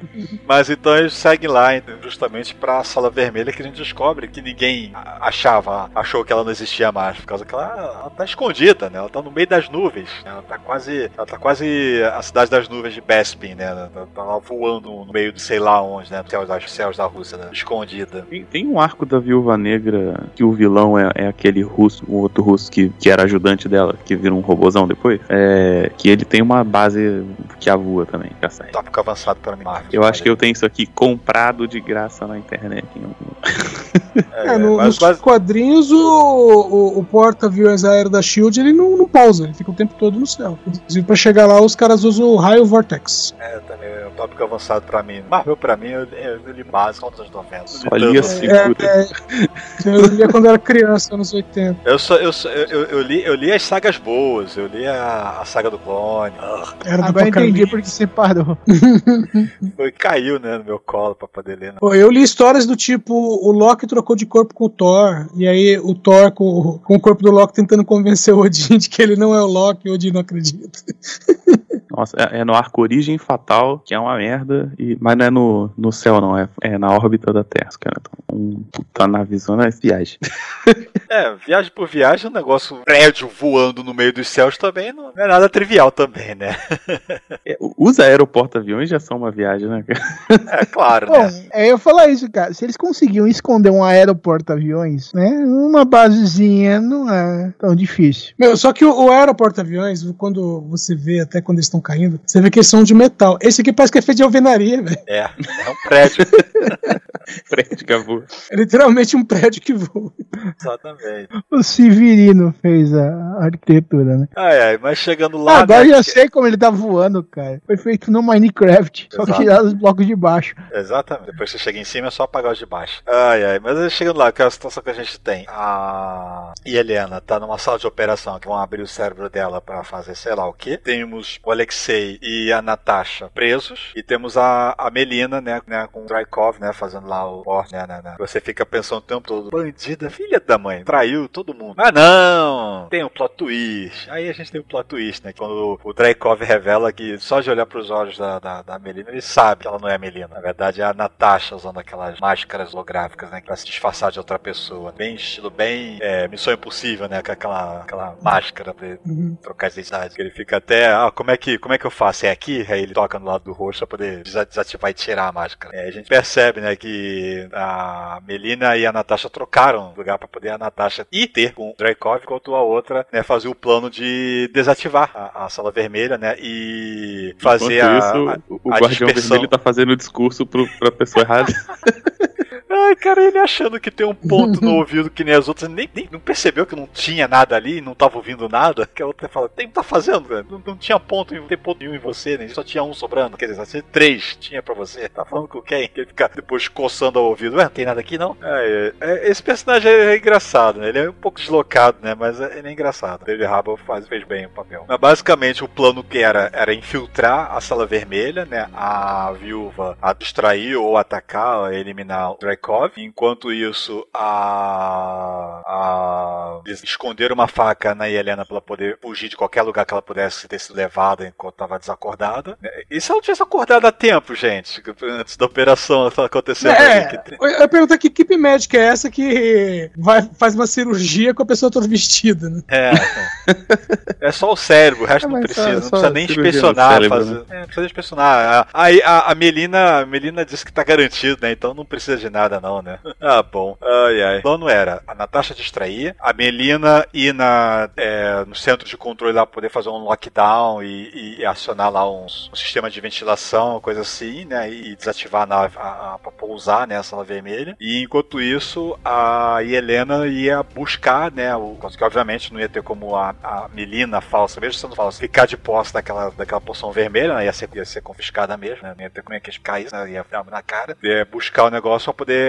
Mas então eles seguem lá justamente pra sala vermelha que a gente descobre que ninguém achava, achou que ela não existia mais, por causa que ela, ela tá escondida, né? Ela tá no meio das nuvens. Né? Ela tá quase. Ela tá quase a cidade das nuvens de Bespin, né? Ela tá, tá lá voando no meio de sei lá onde, né? Céus, das- céus da Rússia, né? Escondida. Tem, tem um arco da Viúva Negra que o vilão é, é aquele russo, o outro russo que, que era ajudante dela, que vira um robozão depois. É, que ele tem uma base que avua também. Tópico avançado para mim. Marvel. Eu acho que eu tenho isso aqui comprado de graça na internet. em algum. É, É, no- nos quadrinhos, o, o, o porta-aviões aéreo da Shield ele não, não pausa, ele fica o tempo todo no céu. Inclusive, pra chegar lá, os caras usam o raio Vortex. é, tópico avançado pra mim. Marvel pra mim, eu, eu, li básico nos anos 90. Só li a segura. É, eu lia quando era criança, anos 80. Eu, só, eu, só- eu, eu, li, eu li as sagas boas, eu li a, a saga do clone. Era do Agora entendi porque você parou. foi, caiu, né, no meu colo pra poder ler. Né? Pô, eu li histórias do tipo, o Loki trocou de corpo com o Thor, e aí o Thor com, com o corpo do Loki tentando convencer o Odin de que ele não é o Loki, e o Odin não acredita. Nossa, é, é no arco Origem Fatal, que é uma merda, e, mas não é no, no céu, não, é, é na órbita da Terra, cara. Então, um puta navezona é viagem. É, viagem por viagem, um negócio prédio voando no meio dos céus também não é nada trivial também, né? É, os aeroporto-aviões já são uma viagem, né, cara? É claro, Bom, né? é, eu falar isso, cara. Se eles conseguiam esconder um aeroporto-aviões, né? Uma basezinha não é tão difícil. Meu, só que o, o aeroporto-aviões, quando você vê, até quando eles estão caindo, você vê que eles são de metal. Esse aqui parece que é feito de alvenaria, velho. É, é um prédio. Prédio que voa. É literalmente um prédio que voa. Exatamente. O Severino fez a arquitetura, né? Ai, ai, mas chegando lá. Agora né, já que- sei como ele tá voando, cara. Foi feito no Minecraft, só que Exato. tirado os blocos de baixo. Exatamente. Depois que você chega em cima é só apagar os de baixo. Ai, ai. Mas chegando lá, que é a situação que a gente tem. A Helena tá numa sala de operação que vão abrir o cérebro dela pra fazer sei lá o que. Temos o Alexei e a Natasha presos. E temos a, a Melina, né, né, com o Drykov, né, fazendo lá o porte, né, né, né. Você fica pensando o tempo todo, bandida, filha da mãe, traiu todo mundo. Ah, não! Tem um plot twist. Aí a gente tem um plot twist, né? Quando o Drykov revela que só de olhar pros olhos da, da, da Melina, ele sabe que ela não é a Melina. Na verdade, é a Natasha usando aquelas máscaras holográficas, né? Pra se disfarçar de outra pessoa. Bem estilo, bem é, Missão Impossível, né? Com aquela, aquela máscara pra Uhum. trocar de identidade. Ele fica até, ah, como é que, como é que eu faço? É aqui? Aí ele toca no lado do rosto pra poder desa- desativar e tirar a máscara. É, a gente percebe, né, que a Melina e a Natasha trocaram lugar pra poder a Natasha ir ter com o Dracov, enquanto a outra, né, fazia o plano de desativar a, a sala vermelha, né, e fazer Enquanto a, isso, a- o, o a Guardião dispersão. Vermelho tá fazendo o discurso pro, pra pessoa errada. Ai, cara, ele achando que tem um ponto no ouvido que nem as outras, nem, nem não percebeu que não tinha nada ali, não tava ouvindo nada. Que a outra fala, tem, tá fazendo, cara? Não, não tinha ponto, não tem ponto nenhum em você, né? Só tinha um sobrando. Quer dizer, só três tinha pra você. Tá falando com quem? Que ele fica depois coçando ao ouvido. Ué, não tem nada aqui não? É, é, esse personagem é, engraçado, né? Ele é um pouco deslocado, né? Mas é- ele é engraçado. David Harbour faz, fez bem o papel. Mas basicamente o plano que era era infiltrar a sala vermelha, né? A viúva a distrair ou atacar, eliminar o Enquanto isso, a, a eles esconderam uma faca na Helena pra ela poder fugir de qualquer lugar que ela pudesse ter sido levada enquanto estava desacordada. E se ela tivesse acordado a tempo, gente? Antes da operação acontecendo É, que- eu ia perguntar que equipe médica é essa que vai, faz uma cirurgia com a pessoa toda vestida, né? É. É só o cérebro, o resto É, não precisa. só- não precisa nem inspecionar. cérebro, fazer- né? É, não precisa inspecionar. Aí a, a Melina, a Melina disse que tá garantido, né? Então não precisa de nada, não, né? Ah, bom. Ai, ai. O plano era a Natasha distrair, a Melina ir na, é, no centro de controle lá poder fazer um lockdown e, e acionar lá uns- um, sistema de ventilação, coisa assim, né? E desativar a nave a, a, pra pousar né, a sala vermelha. E enquanto isso, a Helena ia buscar, né? O, que obviamente não ia ter como a, a Melina falsa, mesmo sendo falsa, ficar de posse daquela, daquela poção vermelha, né? Ia ser, ia ser confiscada mesmo, né? Não ia ter como é que explicar isso, né? Ia dar na cara. Ia buscar o negócio pra poder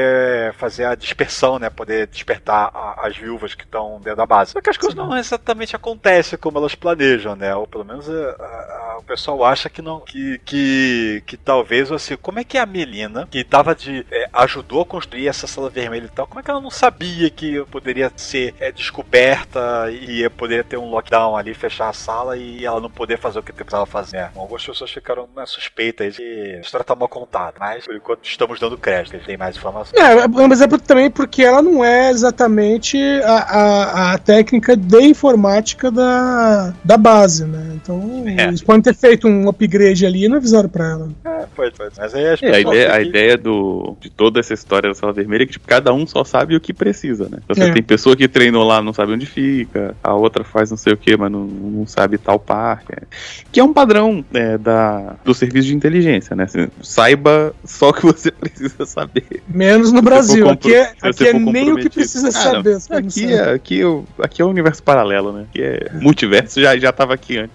fazer a dispersão, né? Poder despertar a- as viúvas que estão dentro da base. Só que as coisas não exatamente acontecem como elas planejam, né? Ou pelo menos a- a- o pessoal acha que não. Que, que, que talvez, assim, como é que a Melina, que tava de. é, ajudou a construir essa sala vermelha e tal, como é que ela não sabia que poderia ser é, descoberta e ia poder ter um lockdown ali, fechar a sala e ela não poder fazer o que precisava fazer? É, algumas pessoas ficaram na suspeita aí de a história tá mal contada, mas por enquanto estamos dando crédito, eles têm mais informações. É, mas é por- também porque ela não é exatamente a, a, a técnica de informática da, da base, né? Então, É. eles podem ter feito um upgrade ali e não avisaram pra ela. É, foi, foi. Mas aí as É, a ideia, a aqui- ideia do, de toda essa história da sala vermelha é que tipo, cada um só sabe o que precisa, né? Você É. tem pessoa que treinou lá não sabe onde fica, a outra faz não sei o que, mas não, não sabe tal parte. é. Que é um padrão né, da, do serviço de inteligência, né? Assim, saiba só o que você precisa saber. Menos no Brasil. compro- Aqui é, aqui é nem o que precisa Ah, saber. coisas Aqui é, aqui, o- aqui é o universo paralelo, né? Aqui é multiverso, já, já tava aqui antes.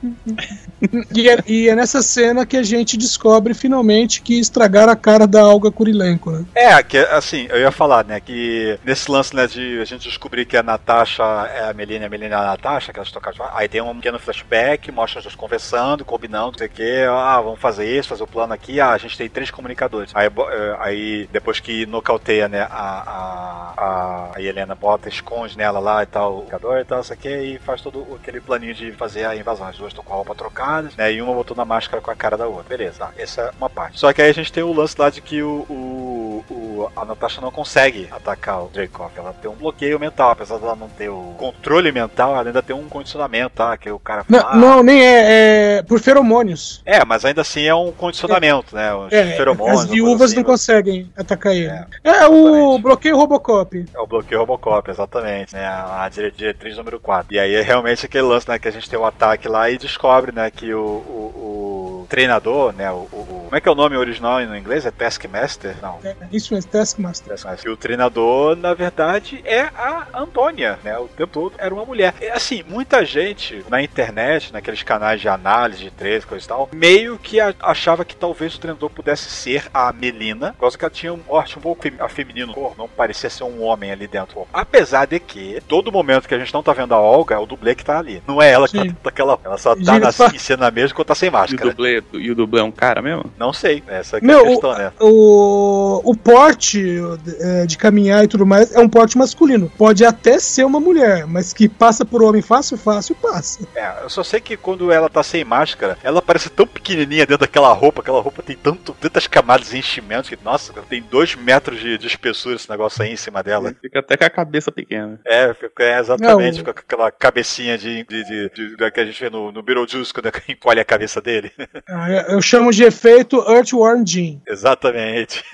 E é, e é nessa cena que a gente descobre finalmente que estragaram a cara da Olga Kurilenko, né? É, que assim, eu ia falar, né, que nesse lance, né, de a gente descobrir que a Natasha é a Melina e a Melina é a Natasha, que elas tocaram, aí tem um pequeno flashback, mostra as duas conversando, combinando, não sei o que, ah, vamos fazer isso, fazer o plano aqui, ah, a gente tem três comunicadores. Aí, eh, aí depois que nocauteia teia, né, a, a, a Helena bota, esconde nela lá e tal, o e tal, isso aqui, e faz todo aquele planinho de fazer a invasão. As duas estão com a roupa trocadas, né, e uma botou na máscara com a cara da outra. Beleza, tá, essa é uma parte. Só que aí a gente tem o lance lá de que o, o, o a Natasha não consegue atacar o Dreykov. Ela tem um bloqueio mental, apesar dela não ter o controle mental, ela ainda tem um condicionamento, tá? Que o cara Não, fala, não, nem é, é por feromônios. É, mas ainda assim é um condicionamento, né? Os É, feromônios. as viúvas assim, não conseguem atacar ele. É, É, o bloqueio Robocop. É o bloqueio Robocop, exatamente, né? A dire- diretriz número 4. E aí é realmente aquele lance, né? Que a gente tem o ataque lá e descobre, né? Que o, o, o treinador, né? O, o- como é que é o nome original no inglês? É Taskmaster? Não. É, isso mesmo, Taskmaster. Taskmaster. Que o treinador, na verdade, é a Antônia, né? O tempo todo era uma mulher. É, assim, muita gente na internet, naqueles canais de análise de três, coisa e tal, meio que a- achava que talvez o treinador pudesse ser a Melina, por causa que ela tinha um porte um pouco fem- afeminino, pô, não parecia ser um homem ali dentro. Apesar de que, todo momento que a gente não tá vendo a Olga, é o dublê que tá ali. Não é ela que Sim. tá daquela. Ela só tá na, em cena mesmo quando tá sem E o, máscara. E o dublê é um cara mesmo? Não sei, essa aqui Meu, é a questão, né? O, o porte é, de caminhar e tudo mais é um porte masculino. Pode até ser uma mulher, mas que passa por homem fácil, fácil, passa. É, eu só sei que quando ela tá sem máscara, ela parece tão pequenininha dentro daquela roupa, aquela roupa tem tanto, tantas camadas e enchimentos que, nossa, tem dois metros de, de espessura esse negócio aí em cima dela. Fica até com a cabeça pequena. É, fica- é exatamente, Não. fica com aquela cabecinha de, de, de- de- que a gente vê no, no Beetlejuice quando encolhe a cabeça dele. Ah, Eu chamo de efeito Earthworm Jim. exatamente.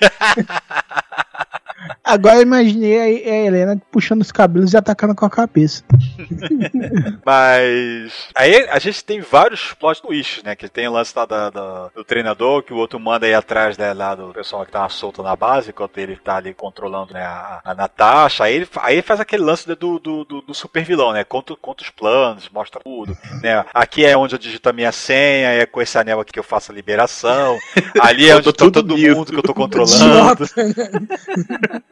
Agora eu imaginei a, Helena puxando os cabelos e atacando com a cabeça. Mas. Aí a gente tem vários plot twists, né? Que tem o lance lá da, da- do treinador, que o outro manda ir atrás né, lá do pessoal que tá solto na base, enquanto ele tá ali controlando né, a, a Natasha. Aí ele, aí ele faz aquele lance do, do, do, do super vilão, né? Conta, conta os planos, mostra tudo. Né? Aqui é onde eu digito a minha senha, é com esse anel aqui que eu faço a liberação. Ali é onde tá todo mundo que eu tô controlando.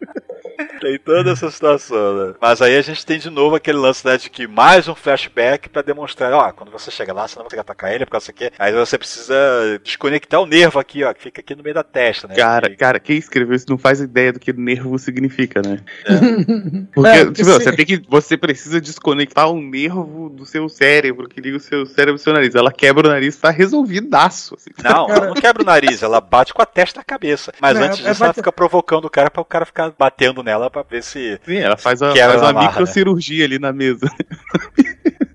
Tem toda essa situação, né? Mas aí a gente tem de novo aquele lance né, de que mais um flashback pra demonstrar, ó, quando você chega lá, você não vai conseguir atacar ele, porque isso aqui. Aí você precisa desconectar o nervo aqui, ó, que fica aqui no meio da testa, né? Cara, Que- cara, quem escreveu isso não faz ideia do que nervo significa, né? Porque, É, tipo, esse- você tem que. Você precisa desconectar um nervo do seu cérebro, que liga o seu cérebro ao seu nariz. Ela quebra o nariz, tá resolvidaço. assim. Não, ela não quebra o nariz, ela bate com a testa na cabeça. Mas Não, antes é- disso, é ela fica provocando o cara pra o cara ficar batendo nela pra ver se. Sim, ela faz, a, faz na uma microcirurgia ali na mesa.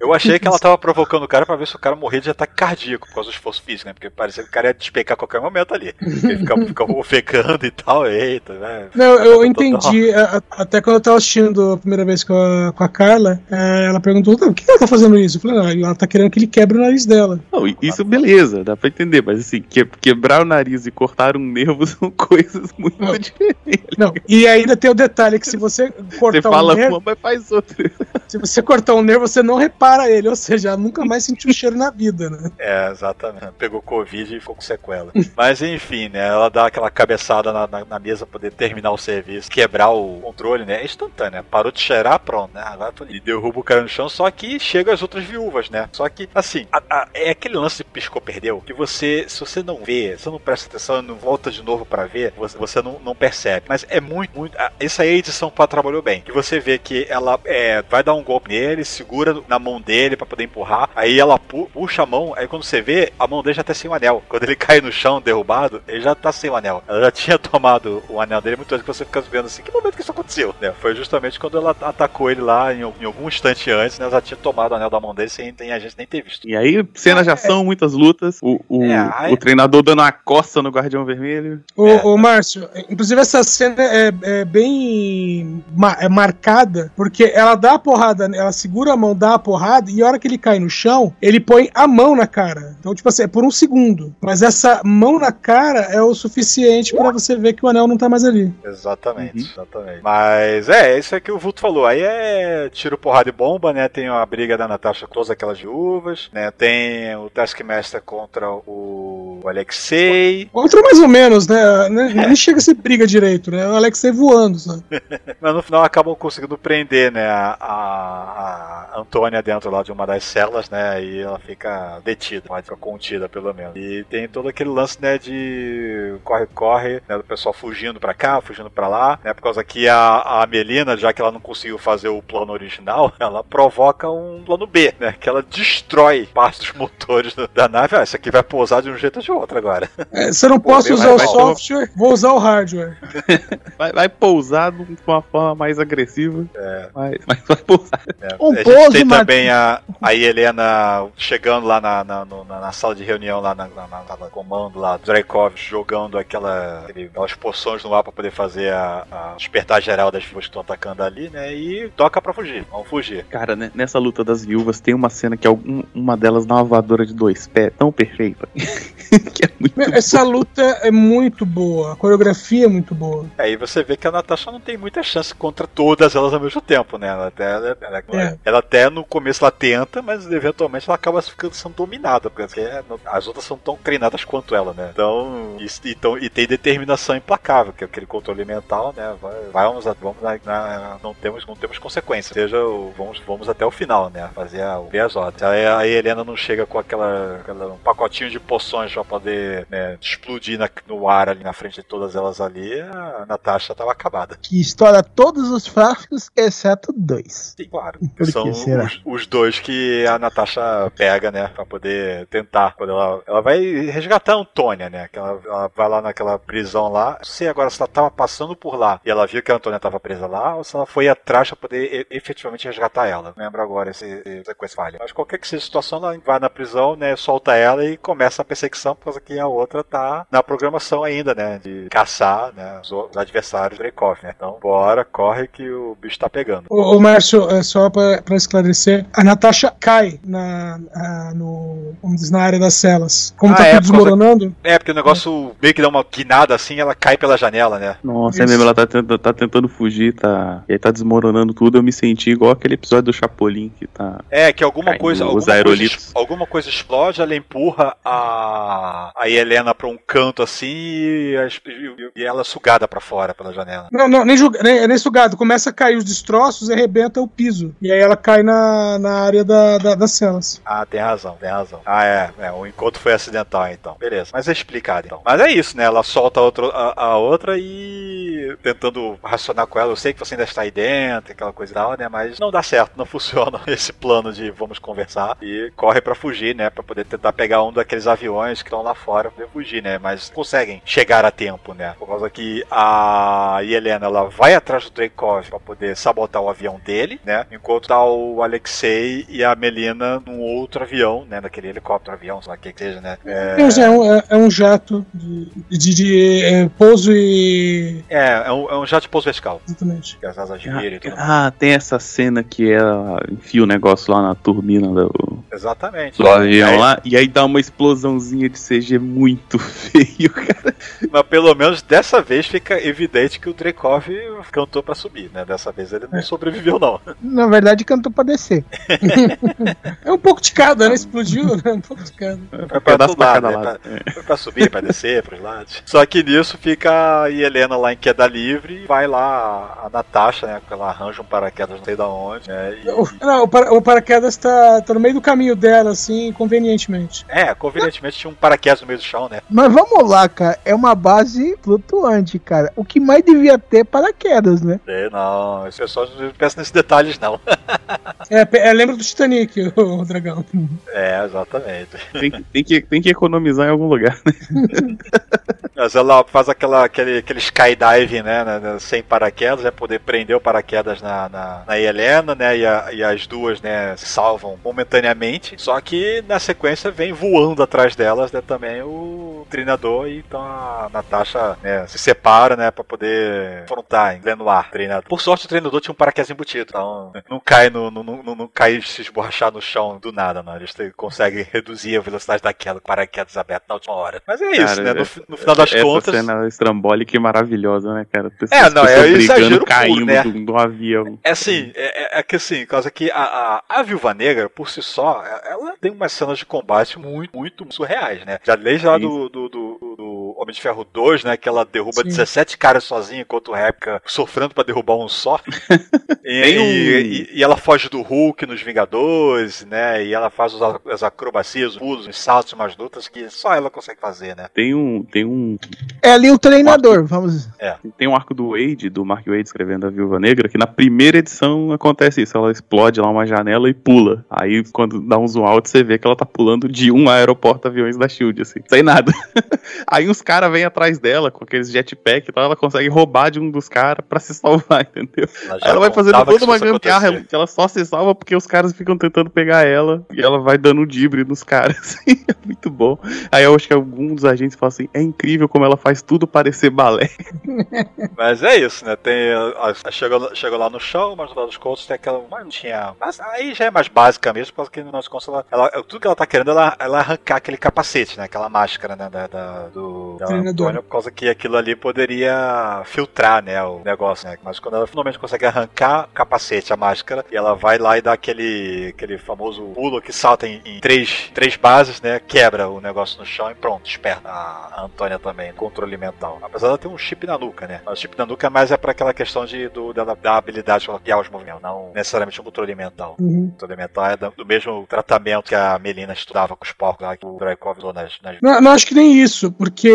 Eu achei que ela tava provocando o cara pra ver se o cara morria de ataque cardíaco por causa do esforço físico, né? Porque parecia que o cara ia despecar a qualquer momento ali. Ele ficava, ficava ofegando e tal, eita, né? Não, eu Total. entendi. a- a- Até quando eu tava assistindo a primeira vez com a, com a Carla, é, ela perguntou: "Tá, por que ela tá fazendo isso? Eu falei: não, ela tá querendo que ele quebre o nariz dela. Não, isso beleza, dá pra entender, mas assim, que- quebrar o nariz e cortar um nervo são coisas muito Não. diferentes. Não, e ainda tem o detalhe que se você Você cortar fala um nervo, uma, mas faz outra. se você cortar um nervo, você não repara ele, ou seja, nunca mais sentiu cheiro na vida, né? É, exatamente. Pegou Covid e ficou com sequela. Mas enfim, né? Ela dá aquela cabeçada na, na, na mesa pra poder terminar o serviço, quebrar o controle, né? É instantâneo, né? Parou de cheirar, pronto, né? Agora tô. E derruba o cara no chão, só que chega as outras viúvas, né? Só que, assim, a- a- é aquele lance de piscou, perdeu, que você, se você não vê, se você não presta atenção, não volta de novo pra ver, você, você não, não percebe. Mas é muito, muito. Essa aí a edição trabalhou bem. Que você vê que ela é, vai dar um golpe nele, segura na mão dele pra poder empurrar, aí ela pu- puxa a mão, aí quando você vê, a mão dele já tá sem o anel. Quando ele cai no chão, derrubado, ele já tá sem o anel. Ela já tinha tomado o anel dele, muito antes que você fica vendo assim, que momento que isso aconteceu? Né? Foi justamente quando ela atacou ele lá, em, em algum instante antes, né? Ela já tinha tomado o anel da mão dele sem, sem a gente nem ter visto. E aí, cenas de ação, muitas lutas. O, o, É, aí- o treinador dando uma coça no Guardião Vermelho. Ô, É. ô, Márcio, inclusive essa cena é, é bem ma- é marcada, porque ela dá a porrada, ela segura a mão, dá a porrada, e a hora que ele cai no chão, ele põe a mão na cara. Então, tipo assim, é por um segundo. Mas essa mão na cara é o suficiente pra você ver que o anel não tá mais ali. Exatamente, Uhum. exatamente. Mas é, isso é que o Vulto falou. Aí é tiro, porrada e bomba, né? Tem a briga da Natasha com todas aquelas viúvas, né? Tem o Taskmaster contra o o Alexei. Outro mais ou menos, né? né? Nem chega a ser briga direito, né? O Alexei voando, sabe? Mas no final acabam conseguindo prender, né, a, a, a Antônia dentro lá de uma das celas, né, e ela fica detida, mas fica contida pelo menos. E tem todo aquele lance, né, de corre-corre, né, do pessoal fugindo pra cá, fugindo pra lá, né, por causa que a, a Melina, já que ela não conseguiu fazer o plano original, ela provoca um plano B, né, que ela destrói parte dos motores da nave. Ah, isso aqui vai pousar de um jeito ou de outro agora. É, se eu não posso Pô, usar vai- o vai- software, vou usar o hardware. Vai, vai pousar de uma forma mais agressiva. Mas, mas vai pousar. É, Um a gente pouso, tem também a, a Helena chegando lá na, na, no- na- na sala de reunião, lá na, na, na de comando, lá, Dreykov jogando aquela, aquele- aquelas poções no ar pra poder fazer a, a despertar geral das viúvas que estão atacando ali, né? E toca pra fugir, vamos fugir. Cara, né, nessa luta das viúvas tem uma cena que algum, uma delas dá uma voadora de dois pés tão perfeita. que é muito Essa luta é muito boa, a coreografia é muito boa. Aí você vê que a Natasha não tem muita chance contra todas elas ao mesmo tempo, né? Ela até, ela, ela- É. ela até no começo ela tenta, mas eventualmente ela acaba ficando sendo dominada, porque é- as outras são tão treinadas quanto ela, né? Então, e, então, e tem determinação implacável, que é aquele controle mental, né? Vai, vai, vamos, vamos na, na- não temos, não temos consequências. Seja, o- vamos, vamos até o final, né? Fazer a, ver as ordens. Aí a Helena não chega com aquela, aquela um pacotinho de poções pra poder né, explodir na- no ar ali na frente de todas elas ali, a Natasha tava acabada. Que estoura todos os frascos, exceto dois. Sim, claro. Por São os, os dois que a Natasha pega, né? Pra poder tentar. Quando ela, ela vai resgatar a Antônia, né? Que ela, ela vai lá naquela prisão lá. Não sei agora se ela tava passando por lá e ela viu que a Antônia tava presa lá ou se ela foi atrás pra poder e- efetivamente resgatar ela. Não lembro agora esse sequência falha. Mas qualquer que seja a situação, ela vai na prisão, né? Solta ela e começa a perseguição, por causa que a outra tá na programação ainda, né? De caçar né, os, os adversários do Dreykov, né? Então, bora, corre que o bicho tá pegando. Ô, ô Márcio, é só pra, pra esclarecer, a Natasha cai na, a- no, vamos dizer, na área das celas. Como Ah, tá é, tudo desmoronando, É, porque o negócio meio que dá uma guinada assim, ela cai pela janela, né? Nossa, é Isso. mesmo, ela tá, tenta- tá tentando fugir, tá. E aí tá desmoronando tudo. Eu me senti igual aquele episódio do Chapolin que tá. É, que alguma Caindo coisa. os Alguma coisa, aerolitos. alguma coisa explode, ela empurra a, a Helena pra um canto assim e, as- e- e ela é sugada pra fora pela janela. Não, não, nem, julga- nem, nem sugado. Começa a cair os destroços e arrebenta o piso. E aí ela cai na, na área da, da- das celas. Ah, tem razão, tem razão. Ah, é, é, o encontro foi acidental então. Beleza, mas é explicado então. Mas é isso, né? Ela solta a outra, a, a outra e tentando racionar com ela. Eu sei que você ainda está aí dentro, aquela coisa e tal, né? Mas não dá certo, não funciona esse plano de vamos conversar e corre pra fugir, né? Pra poder tentar pegar um daqueles aviões que estão lá fora pra poder fugir, né? Mas conseguem chegar a tempo, né? Por causa que a Helena ela vai atrás do Dreykov pra poder sabotar o avião dele, né? Enquanto tá o Alexei e a Melina num outro avião, né? Naquele helicóptero avião, sei lá o que que seja, né? É, É, um, é- é um jato de, de, de, é, pouso e. é, é um, é um jato de pouso vertical. Exatamente. As asas giram e tudo. Ah, tem essa cena que ela enfia o negócio lá na turbina do, Exatamente. do avião Aí- lá, e aí dá uma explosãozinha de CG muito feio, cara. Mas pelo menos dessa vez fica evidente que o Dreykov cantou pra subir, né? Dessa vez ele não sobreviveu, não. Na verdade, cantou pra descer. É um pouco de cada, né? Explodiu, né? Um pouco de cada. Foi pra Pedaço todo pra lado, cada né? lado. Pra, foi pra subir, pra descer, pros lados. Só que nisso fica a Helena lá em queda livre e vai lá a Natasha, né? Ela arranja um paraquedas não sei da onde, né? E, O, não, o, para- o paraquedas tá, tá no meio do caminho dela, assim, convenientemente. é, convenientemente tinha um paraquedas no meio do chão, né? Mas vamos lá, cara. É uma base flutuante, cara. O que mais devia ter é paraquedas, né? É, não, esse pessoal não pensa nesses detalhes, não. É, é, lembra do Titanic, o, dragão. É, exatamente. Tem, que- tem, que, tem que economizar em algum lugar, né? Mas ela faz aquela, aquele, aquele skydiving, né, né, né, sem paraquedas, é poder prender o paraquedas na, na, na Helena, né, e, a- e as duas, né, se salvam momentaneamente. Só que na sequência vem voando atrás delas, né, também o treinador, e então a Natasha, né, se separa, né, pra poder confrontar em o treinador. Por sorte o treinador tinha um paraquedas embutido, então não cai no, no, no, não cai se esborrachar no chão do nada, não. Eles conseguem reduzir a velocidade da queda com paraquedas aberto na última hora. Mas é isso, Cara, né, no, é- no final das Essa contas... cena estrambólica e maravilhosa, né, cara? Pessoas, É, não, é exagero brigando, puro, caindo né? do, do avião. É assim, é, é- é que assim, por causa que a, a, a Viúva Negra, por si só, ela tem umas cenas de combate muito, muito surreais, né? Já desde lá do, do, do, do Homem de Ferro 2, né? Que ela derruba Sim. 17 caras sozinha, enquanto o Réplica sofrendo pra derrubar um só. e, um- e- e ela foge do Hulk nos Vingadores, né? E ela faz as acrobacias, os pulos, os saltos, umas lutas que só ela consegue fazer, né? Tem um, tem um, É ali o treinador, vamos. tem um arco do Wade, do Mark Wade escrevendo a Viúva Negra, que na primeira edição acontece isso. Ela explode lá uma janela e pula. Aí quando dá um zoom out, você vê que ela tá pulando de um aeroporto aviões da Shield, assim, sem nada. Aí uns caras vêm atrás dela com aqueles jetpack e tal, ela consegue roubar de um dos caras pra se salvar, entendeu? Aí ela vai fazendo toda uma gambiarra, acontecer. que ela só se salva porque os caras ficam tentando pegar ela e ela vai dando um dibre nos caras. é muito bom. Aí eu acho que algum dos agentes fala assim: é incrível como ela faz tudo parecer balé. Mas é isso, né? Tem. Chegou, chegou lá no chão, mas no lado dos contos tem aquela. Mas não tinha. Mas aí já é mais básica mesmo, porque que no nosso contos ela, ela- Tudo que ela tá querendo ela, ela arrancar aquele capacete, né? Aquela máscara, né? Da, da- do. Da Treinador. Antônia, por causa que aquilo ali poderia filtrar, né? O negócio, né? Mas quando ela finalmente consegue arrancar o capacete, a máscara, e ela vai lá e dá aquele, aquele famoso pulo que salta em, em três, três bases, né? Quebra o negócio no chão e pronto, desperta a Antônia também, controle mental. Apesar dela ter um chip na nuca, né? Mas o chip na nuca mais é pra aquela questão de, do, da, da habilidade de guiar os movimentos, não necessariamente um controle mental. Uhum. O controle mental é do, do mesmo tratamento que a Melina estudava com os porcos lá, que o Dreykov usou nas, nas Não, não acho que nem isso, porque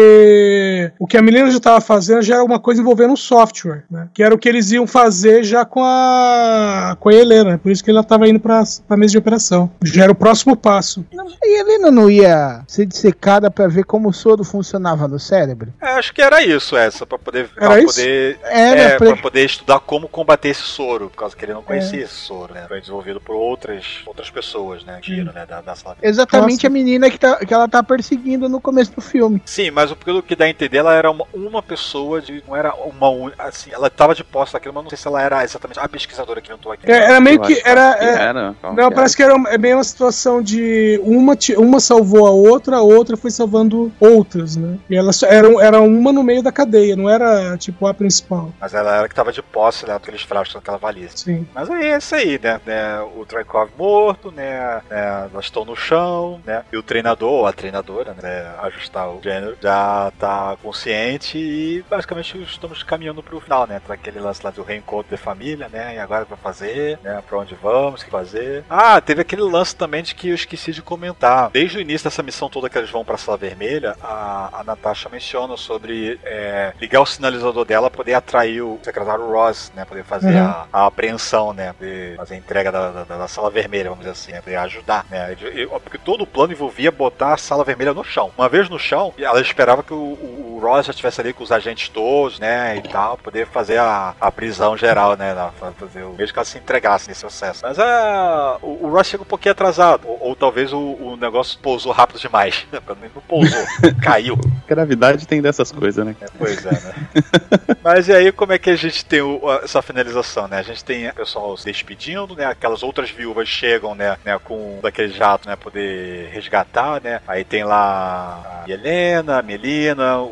o que a Melina já estava fazendo já era uma coisa envolvendo o software, né? Que era o que eles iam fazer já com a com a Helena, por isso que ela estava indo para a mesa de operação. Já era o próximo passo. E a Helena não ia ser dissecada pra ver como o soro funcionava no cérebro? É, acho que era isso, essa, pra poder, Era pra isso? poder Era É, pra- pra poder estudar como combater esse soro, por causa que ele não conhecia esse soro, né? Foi desenvolvido por outras, outras pessoas, né? Giro, né? Da, da sala. Exatamente Nossa. a menina que, tá, que ela tá perseguindo no começo do filme. Sim, mas o- pelo que dá a entender, ela era uma, uma pessoa de. Não era uma. Assim, ela tava de posse daquilo, mas não sei se ela era exatamente a pesquisadora que inventou aqui. É, era meio que era que é, era, qual não, que parece que era é bem uma situação de uma uma salvou a outra, a outra foi salvando outras, né? E elas era, era uma no meio da cadeia, não era tipo a principal. Mas ela era que tava de posse né, daqueles frascos daquela valise. Sim. Mas aí é isso aí, né? né, O Traikov morto, né? né, Elas estão no chão, né? E o treinador, ou a treinadora, né? Ajustar o gênero, já tá consciente e basicamente estamos caminhando pro final, né? Pra aquele lance lá do reencontro de família, né? E agora o que vai fazer, né? Pra onde vamos, o que fazer. Ah, teve aquele lance também de que eu esqueci de comentar. Desde o início dessa missão toda que eles vão pra Sala Vermelha, a, a Natasha menciona sobre é, ligar o sinalizador dela poder atrair o secretário Ross, né? Poder fazer Uhum. a, a apreensão, né? Poder fazer a entrega da, da, da sala vermelha, vamos dizer assim, né? Poder ajudar, né? Porque todo o plano envolvia botar a sala vermelha no chão. Uma vez no chão, ela esperava que o, o, Ross já estivesse ali com os agentes todos, né? E tal, poder fazer a, a prisão geral, né? Fazer o mesmo que ela se entregasse nesse processo. Mas a, o, o Ross chega um pouquinho atrasado. Ou, ou talvez o, o negócio pousou rápido demais. Não pousou, caiu. Gravidade tem dessas coisas, né? É, pois é, né? Mas e aí, como é que a gente tem essa finalização, né? A gente tem o pessoal se despedindo, né? Aquelas outras viúvas chegam, né? né com daquele jato, né? Poder resgatar, né? Aí tem lá a Helena, a Melina,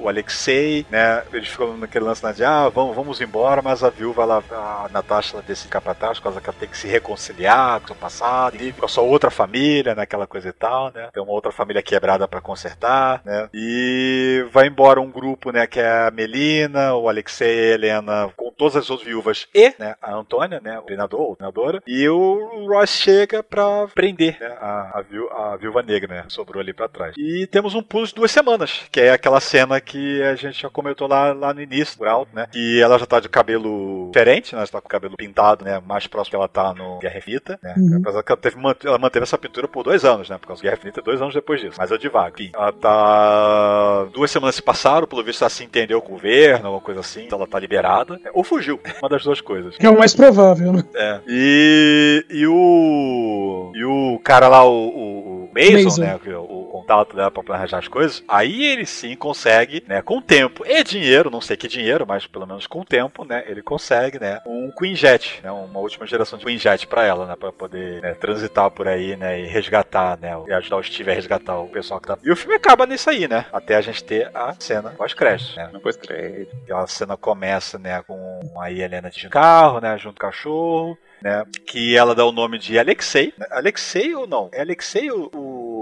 o Alexei, né? Eles ficam naquele lance lá de, ah, vamos, vamos embora, mas a viúva, ela, a Natasha, ela decide ficar pra trás, por causa que ela tem que se reconciliar com o seu passado, e com a sua outra família, né? Aquela coisa e tal, né? Tem uma outra família quebrada pra consertar, né? E vai embora um grupo, né? Que é a Melina, o Alexei, a Helena, com todas as outras viúvas e, né? A Antônia, né? O treinador, ou treinadora. E o Ross chega pra prender, né? A, a viúva negra, né? Sobrou ali pra trás. E temos um pulo de duas semanas, que é aquela cena que a gente já comentou lá, lá no início, por alto, né? Que ela já tá de cabelo diferente, né? Ela tá com o cabelo pintado, né? Mais próximo que ela tá no Guerra Infinita, né? Uhum. Apesar que ela, teve, ela manteve essa pintura por dois anos, né? Por causa do Guerra Infinita, dois anos depois disso. Mas eu devagar. Enfim, ela tá. Duas semanas se passaram, pelo visto ela se entendeu com o governo, alguma coisa assim. Então ela tá liberada. Ou fugiu. Uma das duas coisas. Que é o mais provável, né? É. E, e o. E o cara lá, o, o, o Mason, Mason. né? é O, o contato dela pra planejar as coisas. Aí ele sim consegue, né? Com tempo e dinheiro, não sei que dinheiro, mas pelo menos com tempo, né? Ele consegue, né? Um Queen Jet, né? Uma última geração de Queen Jet pra ela, né? Pra poder né, transitar por aí, né? E resgatar, né? E ajudar o Steve a resgatar o pessoal que tá. E o filme acaba nisso aí, né? Até a gente ter a cena pós-créditos, né? Depois crédito. E a cena começa, né, com a Helena de carro, né? Junto com o cachorro. Né, que ela dá o nome de Alexei. Alexei ou não? É Alexei o,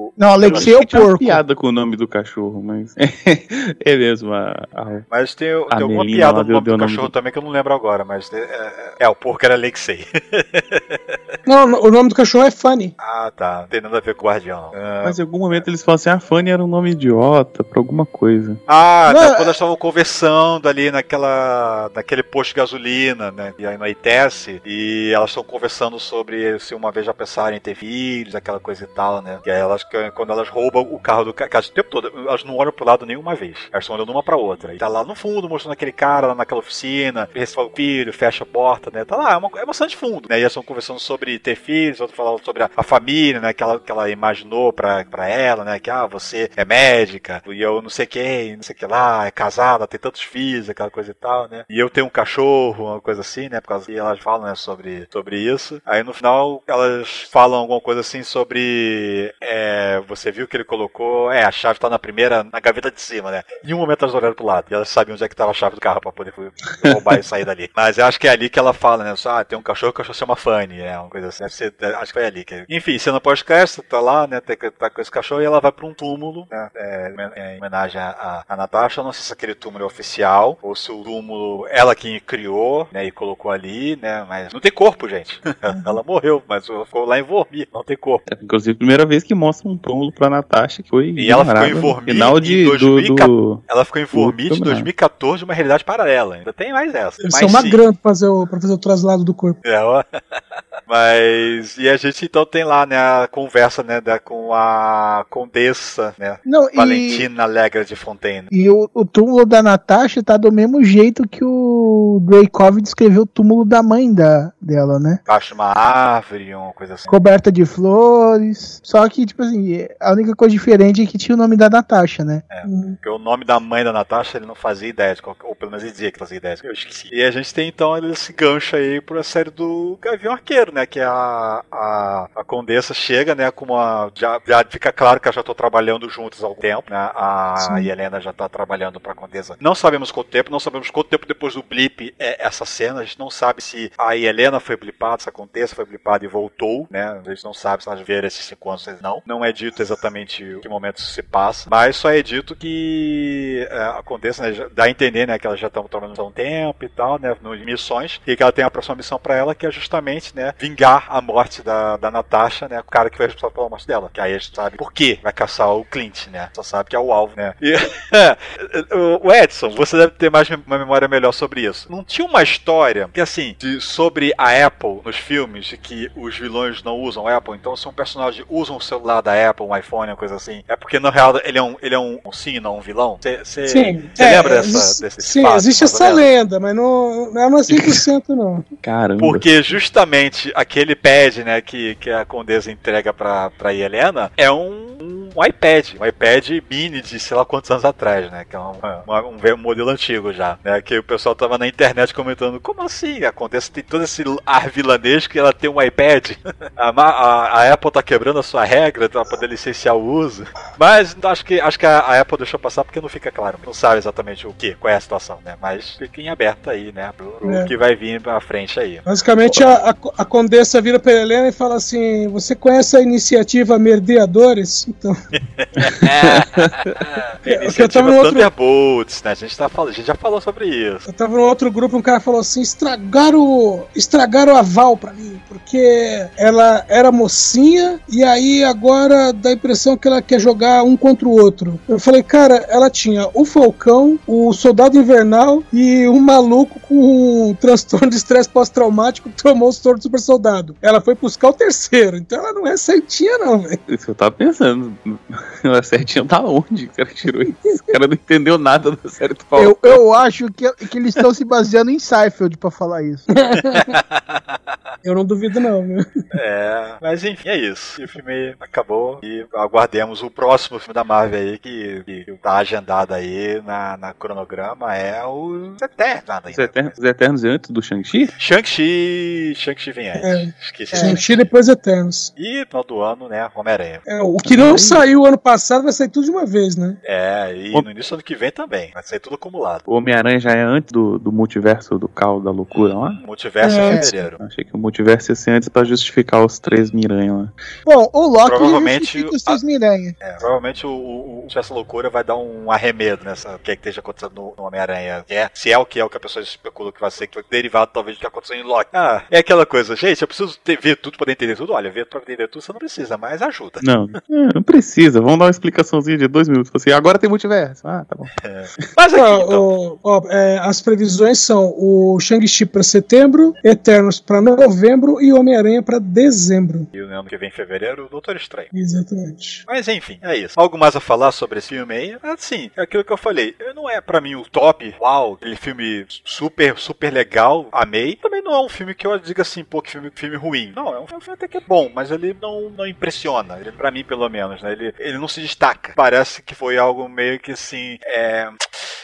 o... Não, Alexei é o Tinha uma porco. piada com o nome do cachorro, mas. é mesmo. A, a- Mas tem, tem A alguma Melina, piada no nome do nome cachorro do- também que eu não lembro agora, mas é, é, é, o porco era Alexei. Não, o nome do cachorro é Funny. ah, tá. Não tem nada a ver com o guardião. Ah, Mas em algum momento eles falam assim: a Fanny era um nome idiota pra alguma coisa. Ah, Não, é- quando elas estavam conversando ali naquela, naquele posto de gasolina, né? E aí no ITS, e elas estão conversando sobre se uma vez já pensaram em ter filhos, aquela coisa e tal, né? E aí elas, quando elas roubam o carro do cara, o tempo todo, elas não olham pro lado nenhuma vez. Elas estão olhando uma pra outra. E tá lá no fundo mostrando aquele cara lá naquela oficina, recebe o filho, fecha a porta, né? Tá lá, é uma, é de fundo, né? E elas estão conversando sobre ter filhos, outro falando sobre a, a família, né? Que ela, que ela imaginou pra, pra ela, né? Que, ah, você é médica, e eu não sei quem, não sei o que lá, é casada, tem tantos filhos, aquela coisa e tal, né? E eu tenho um cachorro, uma coisa assim, né? Por causa que elas falam, né, sobre, sobre isso. Aí no final elas falam alguma coisa assim sobre. É, você viu que ele colocou. É, a chave tá na primeira, na gaveta de cima, né? Em um momento elas olharam pro lado e elas sabiam onde é que tava a chave do carro pra poder roubar e sair dali. Mas eu acho que é ali que ela fala, né? Ah, tem um cachorro, o cachorro chama Fanny, é uma coisa assim. Acho que foi ali. Que... Enfim, cena pós-crédito, tá lá, né? Tá, com esse cachorro e ela vai pra um túmulo, né? É, é, em homenagem a, a, Natasha. Eu não sei se aquele túmulo é oficial ou se o túmulo ela que criou, né? E colocou ali, né? Mas não tem corpo, gente. ela morreu, mas ficou lá em Vormir, não tem corpo. É, inclusive, primeira vez que mostra um túmulo pra Natasha, que foi. E ela ficou em Vormir Final em de, do, 2014. do, Ela ficou em Vormir de Puta merda. 2014 de uma realidade paralela. Ainda tem mais essa. Deve Mas uma grana pra fazer, o, pra fazer o traslado do corpo. É, ó. Mas. E a gente então tem lá, né, a conversa, né, da, com a condessa, né? Não, e, Valentina Alegre de Fontaine. e o, o túmulo da Natasha tá do mesmo jeito que o Dreykov descreveu o túmulo da mãe da, dela, né? Acho uma árvore, uma coisa assim. Coberta de flores. Só que, tipo assim, a única coisa diferente é que tinha o nome da Natasha, né? Porque o nome da mãe da Natasha ele não fazia ideia, de qual, ou pelo menos ele dizia que fazia ideia. Eu esqueci. E a gente tem então esse gancho aí pra série do Gavião Arqueiro, né? Que a, a, a Condessa chega, né? Com uma. Já, já fica claro que elas já estão trabalhando juntas há algum tempo, né? A Sim. Helena já tá trabalhando pra Condessa. Não sabemos quanto tempo, não sabemos quanto tempo depois do blip é essa cena. A gente não sabe se a Helena foi blipada, se a Condessa foi blipada e voltou, né? A gente não sabe se elas viram esses cinco anos, não. Não é dito exatamente em que momento isso se passa, mas só é dito que é, a Condessa né, dá a entender, né, que elas já estão trabalhando há um tempo e tal, né, em missões, e que ela tem a próxima missão pra ela, que é justamente, né, vingar a morte da, da Natasha, né, o cara que foi responsável pela morte dela. Que aí a gente sabe por que vai caçar o Clint, né, só sabe que é o alvo, né. E, o Edson, você deve ter mais uma memória melhor sobre isso. Não tinha uma história que, assim, de, sobre a Apple nos filmes, de que os vilões não usam Apple, então se um personagem usa um celular da Apple, um iPhone, uma coisa assim, é porque na real ele é um, ele é um, um sim, não um vilão? Você Sim. Você É, lembra dessa, existe- desse Sim, espaço, existe essa lenda, mas não, não é 100% não. Caramba. Porque justamente aquele pad, né, que, que a Condesa entrega pra, pra Helena é um, um iPad, um iPad mini de sei lá quantos anos atrás, né, que é um, uma- um, velho modelo antigo já, né, que o pessoal tava na internet comentando, como assim? A Condesa tem todo esse ar vilanesco e ela tem um iPad? A, a- a Apple tá quebrando a sua regra pra poder licenciar o uso. Mas acho que, acho que a, a Apple deixou passar porque não fica claro, não sabe exatamente o que, qual é a situação, né, mas fica em aberto aí, né, pro, pro É. que vai vir pra frente aí. Basicamente, a, a, a condessa vira pra Helena e fala assim: Você conhece a iniciativa Merdeadores? Então, Eu iniciativa tava no outro- Thunderbolts, né? A gente, tá falando, a gente já falou sobre isso. eu tava no outro grupo, um cara falou assim: estragaram, estragaram a Val pra mim, porque ela era mocinha e aí agora dá a impressão que ela quer jogar um contra o outro. Eu falei, cara, ela tinha o Falcão, o Soldado Invernal e um maluco com um transtorno de estresse pós-traumático que tomou o soro do super soldado. Ela foi buscar o terceiro, então ela não é certinha, não, velho. Isso que eu tava pensando. A certinha tá onde? que O cara tirou isso. O cara não entendeu nada da série do Falcão. Eu, eu acho que, que eles estão se baseando em Seinfeld pra falar isso. Eu não duvido, não, viu? É, mas enfim, é isso. E o filme acabou e aguardemos o próximo filme da Marvel aí que, que tá agendado aí na, na cronograma é o Eternos ainda. Os Eternos, os Eternos antes do Shang-Chi? Shang-Chi, Shang-chi vem antes. É. Esqueci. É. Shang-Chi depois Eternos. E no final do ano, né, Homem-Aranha. É, o que não saiu ano passado vai sair tudo de uma vez, né? É, É, e O- no início do ano que vem também. Vai sair tudo acumulado. O Homem-Aranha já é antes do, do multiverso do caos da loucura lá? Multiverso É, em fevereiro. Achei que o multiverso ia ser antes pra justificar os três Miranha lá. Bom, o Loki Provavelmente justifica os seus Miranha. É, provavelmente o, o, o essa loucura vai dar um arremedo nessa o que, é que esteja acontecendo no, no Homem-Aranha. É, se é o que é o que a pessoa especula que vai ser, que foi derivado talvez do que aconteceu em Loki. Ah, é aquela coisa, gente, eu preciso ter, ver tudo poder entender tudo. Olha, ver pra entender tudo você não precisa, mas ajuda. Não, é, não precisa. Vamos dar uma explicaçãozinha de dois minutos. Assim, agora tem multiverso. Ah, tá bom. Mas aqui, Ó, então. ó, ó, é, as previsões são o Shang-Chi pra setembro, Eternos pra novembro e Homem-Aranha pra dezembro. E o ano que vem em fevereiro, o Doutor Estranho. Exatamente. Mas enfim, é isso. Algo mais a falar sobre esse filme aí? Assim, é aquilo que eu falei. Não é pra mim o top, uau, aquele filme super, super legal, amei. Também não é um filme que eu diga assim, pô, que filme, filme ruim. Não, é um filme até que é bom, mas ele não, não impressiona. Ele, pra mim, pelo menos, né? Ele, ele não se destaca. Parece que foi algo meio que assim, é.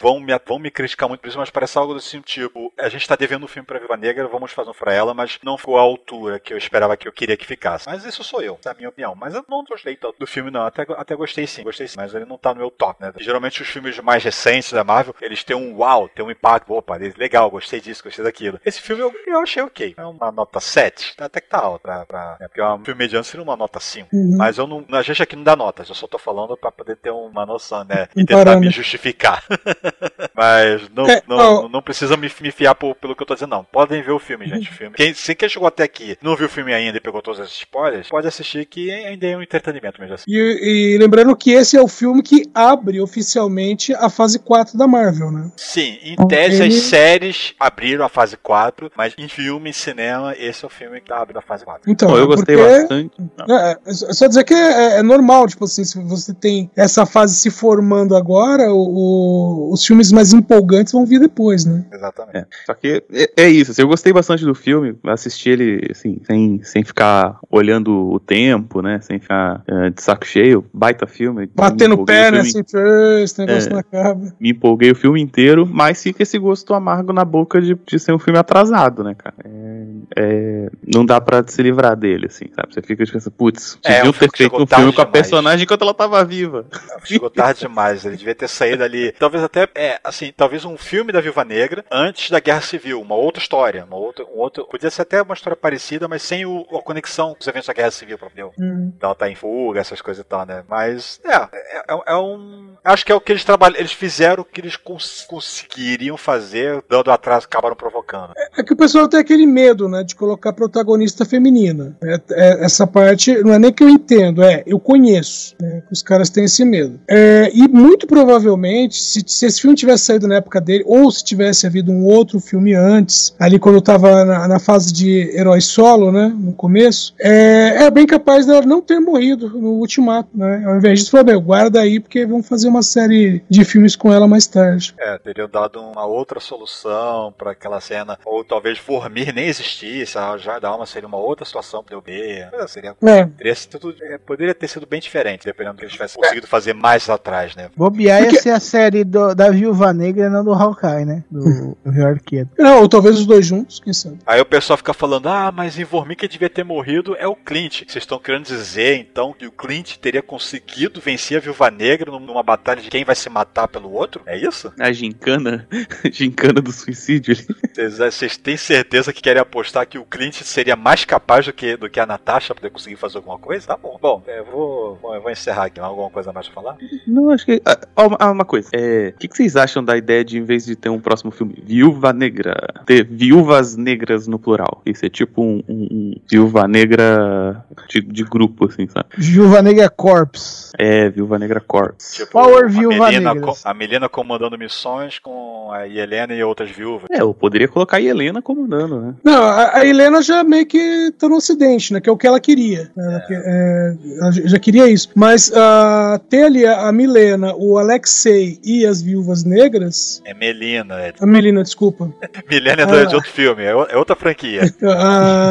Vão me, vão me criticar muito por isso, mas parece algo assim, tipo, a gente tá devendo um filme pra Viva Negra, vamos fazer um pra ela, mas não ficou à altura que eu esperava que eu queria que ficasse. Mas isso sou eu, é a minha opinião. Mas eu não gostei tanto do filme, não. Até, até gostei sim, gostei sim, mas ele não tá no meu top, né? Geralmente os filmes mais recentes da Marvel, eles têm um uau, tem um impacto. Opa, legal, gostei disso, gostei daquilo. Esse filme eu, eu achei ok. É uma nota 7, até que tá alta. Pra, pra, é porque é um filme mediano seria uma nota 5. Uhum. Mas eu não. A gente aqui não dá notas, eu só tô falando pra poder ter uma noção, né? E tentar me justificar. Mas não, É, não, não precisa me, me fiar por- pelo que eu tô dizendo, não. Podem ver o filme, gente. O filme. Quem, se quem chegou até aqui não viu o filme ainda e pegou todos esses spoilers, pode assistir que ainda é um entretenimento mesmo assim. E, e lembrando que esse é o filme que abre oficialmente a fase 4 da Marvel, né? Sim, em tese Ele- as séries abriram a fase 4, mas em filme e cinema, esse é o filme que abrindo a fase 4. Então, Bom, eu gostei porque- bastante. Não. É, é só dizer que é, é normal, tipo assim, se você tem essa fase se formando agora, o- o- os filmes mais empolgantes vão vir depois, né? Exatamente. É, só que é, é isso, assim, eu gostei bastante do filme, assisti ele assim, sem, sem ficar olhando o tempo, né? Sem ficar eh, de saco cheio, baita filme. Batendo o né? Assim, "Ah, esse negócio É. não acaba. Me empolguei o filme inteiro, mas fica esse gosto amargo na boca de, de ser um filme atrasado, né, cara? É, é, não dá pra se livrar dele, assim, sabe? Você fica pensando, putz, É, deviam um filme ter feito um filme com a demais. personagem enquanto ela tava viva. Chegou tarde demais, ele devia ter saído ali. Talvez até, é, assim, talvez um filme da Viúva Negra antes da Guerra Civil, uma outra história, uma outra, um outro, podia ser até uma história parecida, mas sem o, a conexão com os eventos da Guerra Civil, entendeu? Hum. Então ela tá em fuga, essas coisas e tal, né? Mas, é, é, é- é um. Acho que é o que eles trabalham. Eles fizeram o que eles cons- conseguiriam fazer, dando atraso, acabaram provocando. É que o pessoal tem aquele medo, né, de colocar protagonista feminina. É- é- essa parte não é nem que eu entendo, é eu conheço. né, que os caras têm esse medo. É, e muito provavelmente, se, se esse filme tivesse saído na época dele, ou se tivesse havido um outro filme antes, ali quando eu tava na, na fase de herói solo, né, no começo, é, é bem capaz dela não ter morrido no Ultimato, né? Ao invés disso, falou, meu, guarda aí, porque vão fazer uma série de filmes com ela mais tarde. É, teriam dado uma outra solução pra aquela cena. Ou talvez Vormir nem existisse, a já da alma seria uma outra situação pra eu ver. É, seria. É, Teria sido, é, poderia ter sido bem diferente, dependendo do que eles tivessem conseguido fazer mais atrás, né? Bobear ia Porque- ser a série do- da Viúva Negra, não do Hawkeye, né? Do, do Rio Arqueiro. não, ou talvez os dois juntos, quem sabe. Aí o pessoal fica falando, ah, mas em Vormir quem devia ter morrido é o Clint. Vocês estão querendo dizer, então, que o Clint teria conseguido vencer a Viúva Negra num- numa batalha de quem vai se matar pelo outro? É isso? A gincana, gincana do suicídio. ali. Vocês, têm certeza que querem apostar que o Clint seria mais capaz do que, do que a Natasha pra poder conseguir fazer alguma coisa? Tá bom. Bom, eu vou, bom, eu vou encerrar aqui. Alguma coisa mais pra falar? Não, acho que. Ah, uma, ah, uma coisa. É, o que, que vocês acham da ideia de, em vez de ter um próximo filme, Viúva Negra, ter viúvas negras no plural? Isso é tipo um, um- um Viúva Negra de, de grupo, assim, sabe? Viúva Negra Corps. É, Viúva Negra Corps. Tipo, Power Viúva co- a Melina comandando missões com a Helena e outras viúvas. É, eu poderia colocar a Helena comandando, né? Não, a, a Helena já meio que tá no ocidente, né? Que é o que ela queria. Ela, que- é, ela já já queria isso. Mas ah, ter ali a, a Milena, o Alexei e as viúvas negras. É Melina. É... A Melina, desculpa. Milena é do- Ah. de outro filme, é é outra franquia. Ah,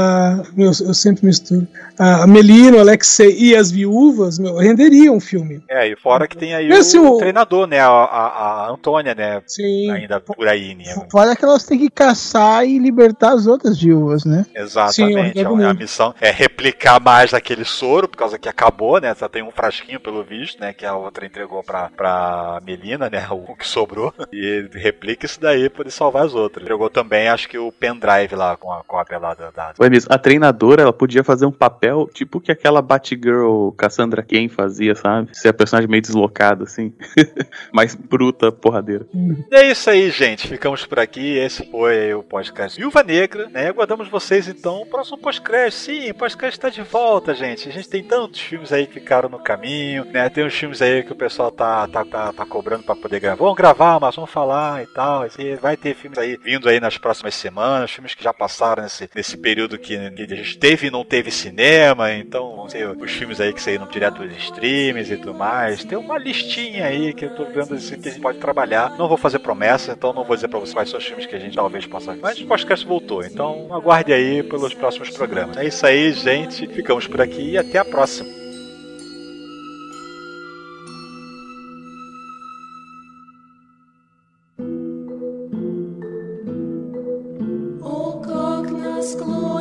meu, eu sempre misturo. A Melina, o Alexei e as viúvas, meu, renderia um filme. É, e fora que tem aí assim, o, o- treinador, né? A, a, a Antônia, né? Sim. Ainda por aí, né? Fora que elas têm que caçar e libertar as outras viúvas. né? Exatamente. Sim, a, a missão é replicar mais aquele soro, por causa que acabou, né? Só tem um frasquinho pelo visto, né? Que a outra entregou pra, pra Melina, né? O que sobrou. E replica isso daí pra poder salvar as outras. Entregou também, acho que o pendrive lá com a cópia lá da. da... Foi mesmo. A treinadora, ela podia fazer um papel tipo que aquela Batgirl Cassandra Cain fazia, sabe? Ser a personagem meio deslocada, assim. Mais bruta, porradeira. É isso aí, gente. Ficamos por aqui. Esse foi o podcast Viúva Negra, né? Aguardamos vocês então no próximo podcast. Sim, o podcast está de volta, gente. A gente tem tantos filmes aí que ficaram no caminho, né? Tem uns filmes aí que o pessoal tá, tá, tá, tá cobrando para poder gravar. Vamos gravar, mas vamos falar e tal. E vai ter filmes aí vindo aí nas próximas semanas, filmes que já passaram nesse, nesse período que, que a gente teve e não teve cinema. Então, os filmes aí que saíram direto dos streams e tudo mais. Tem uma listinha aí que eu tô vendo assim, que a gente pode trabalhar. Não vou fazer promessa, então não vou dizer pra você quais são os filmes que a gente talvez possa. Mas o podcast voltou, então aguarde aí pelos próximos programas. É isso aí, gente. Ficamos por aqui e até a próxima.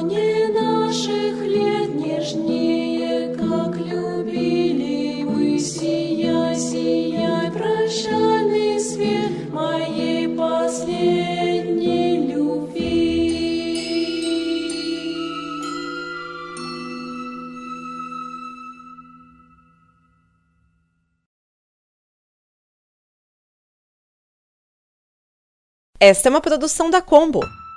Склоне наших лет нежнее, как любили мы, сияй, сияй, прощальный свет моей последней любви. Esta é uma produção da Combo.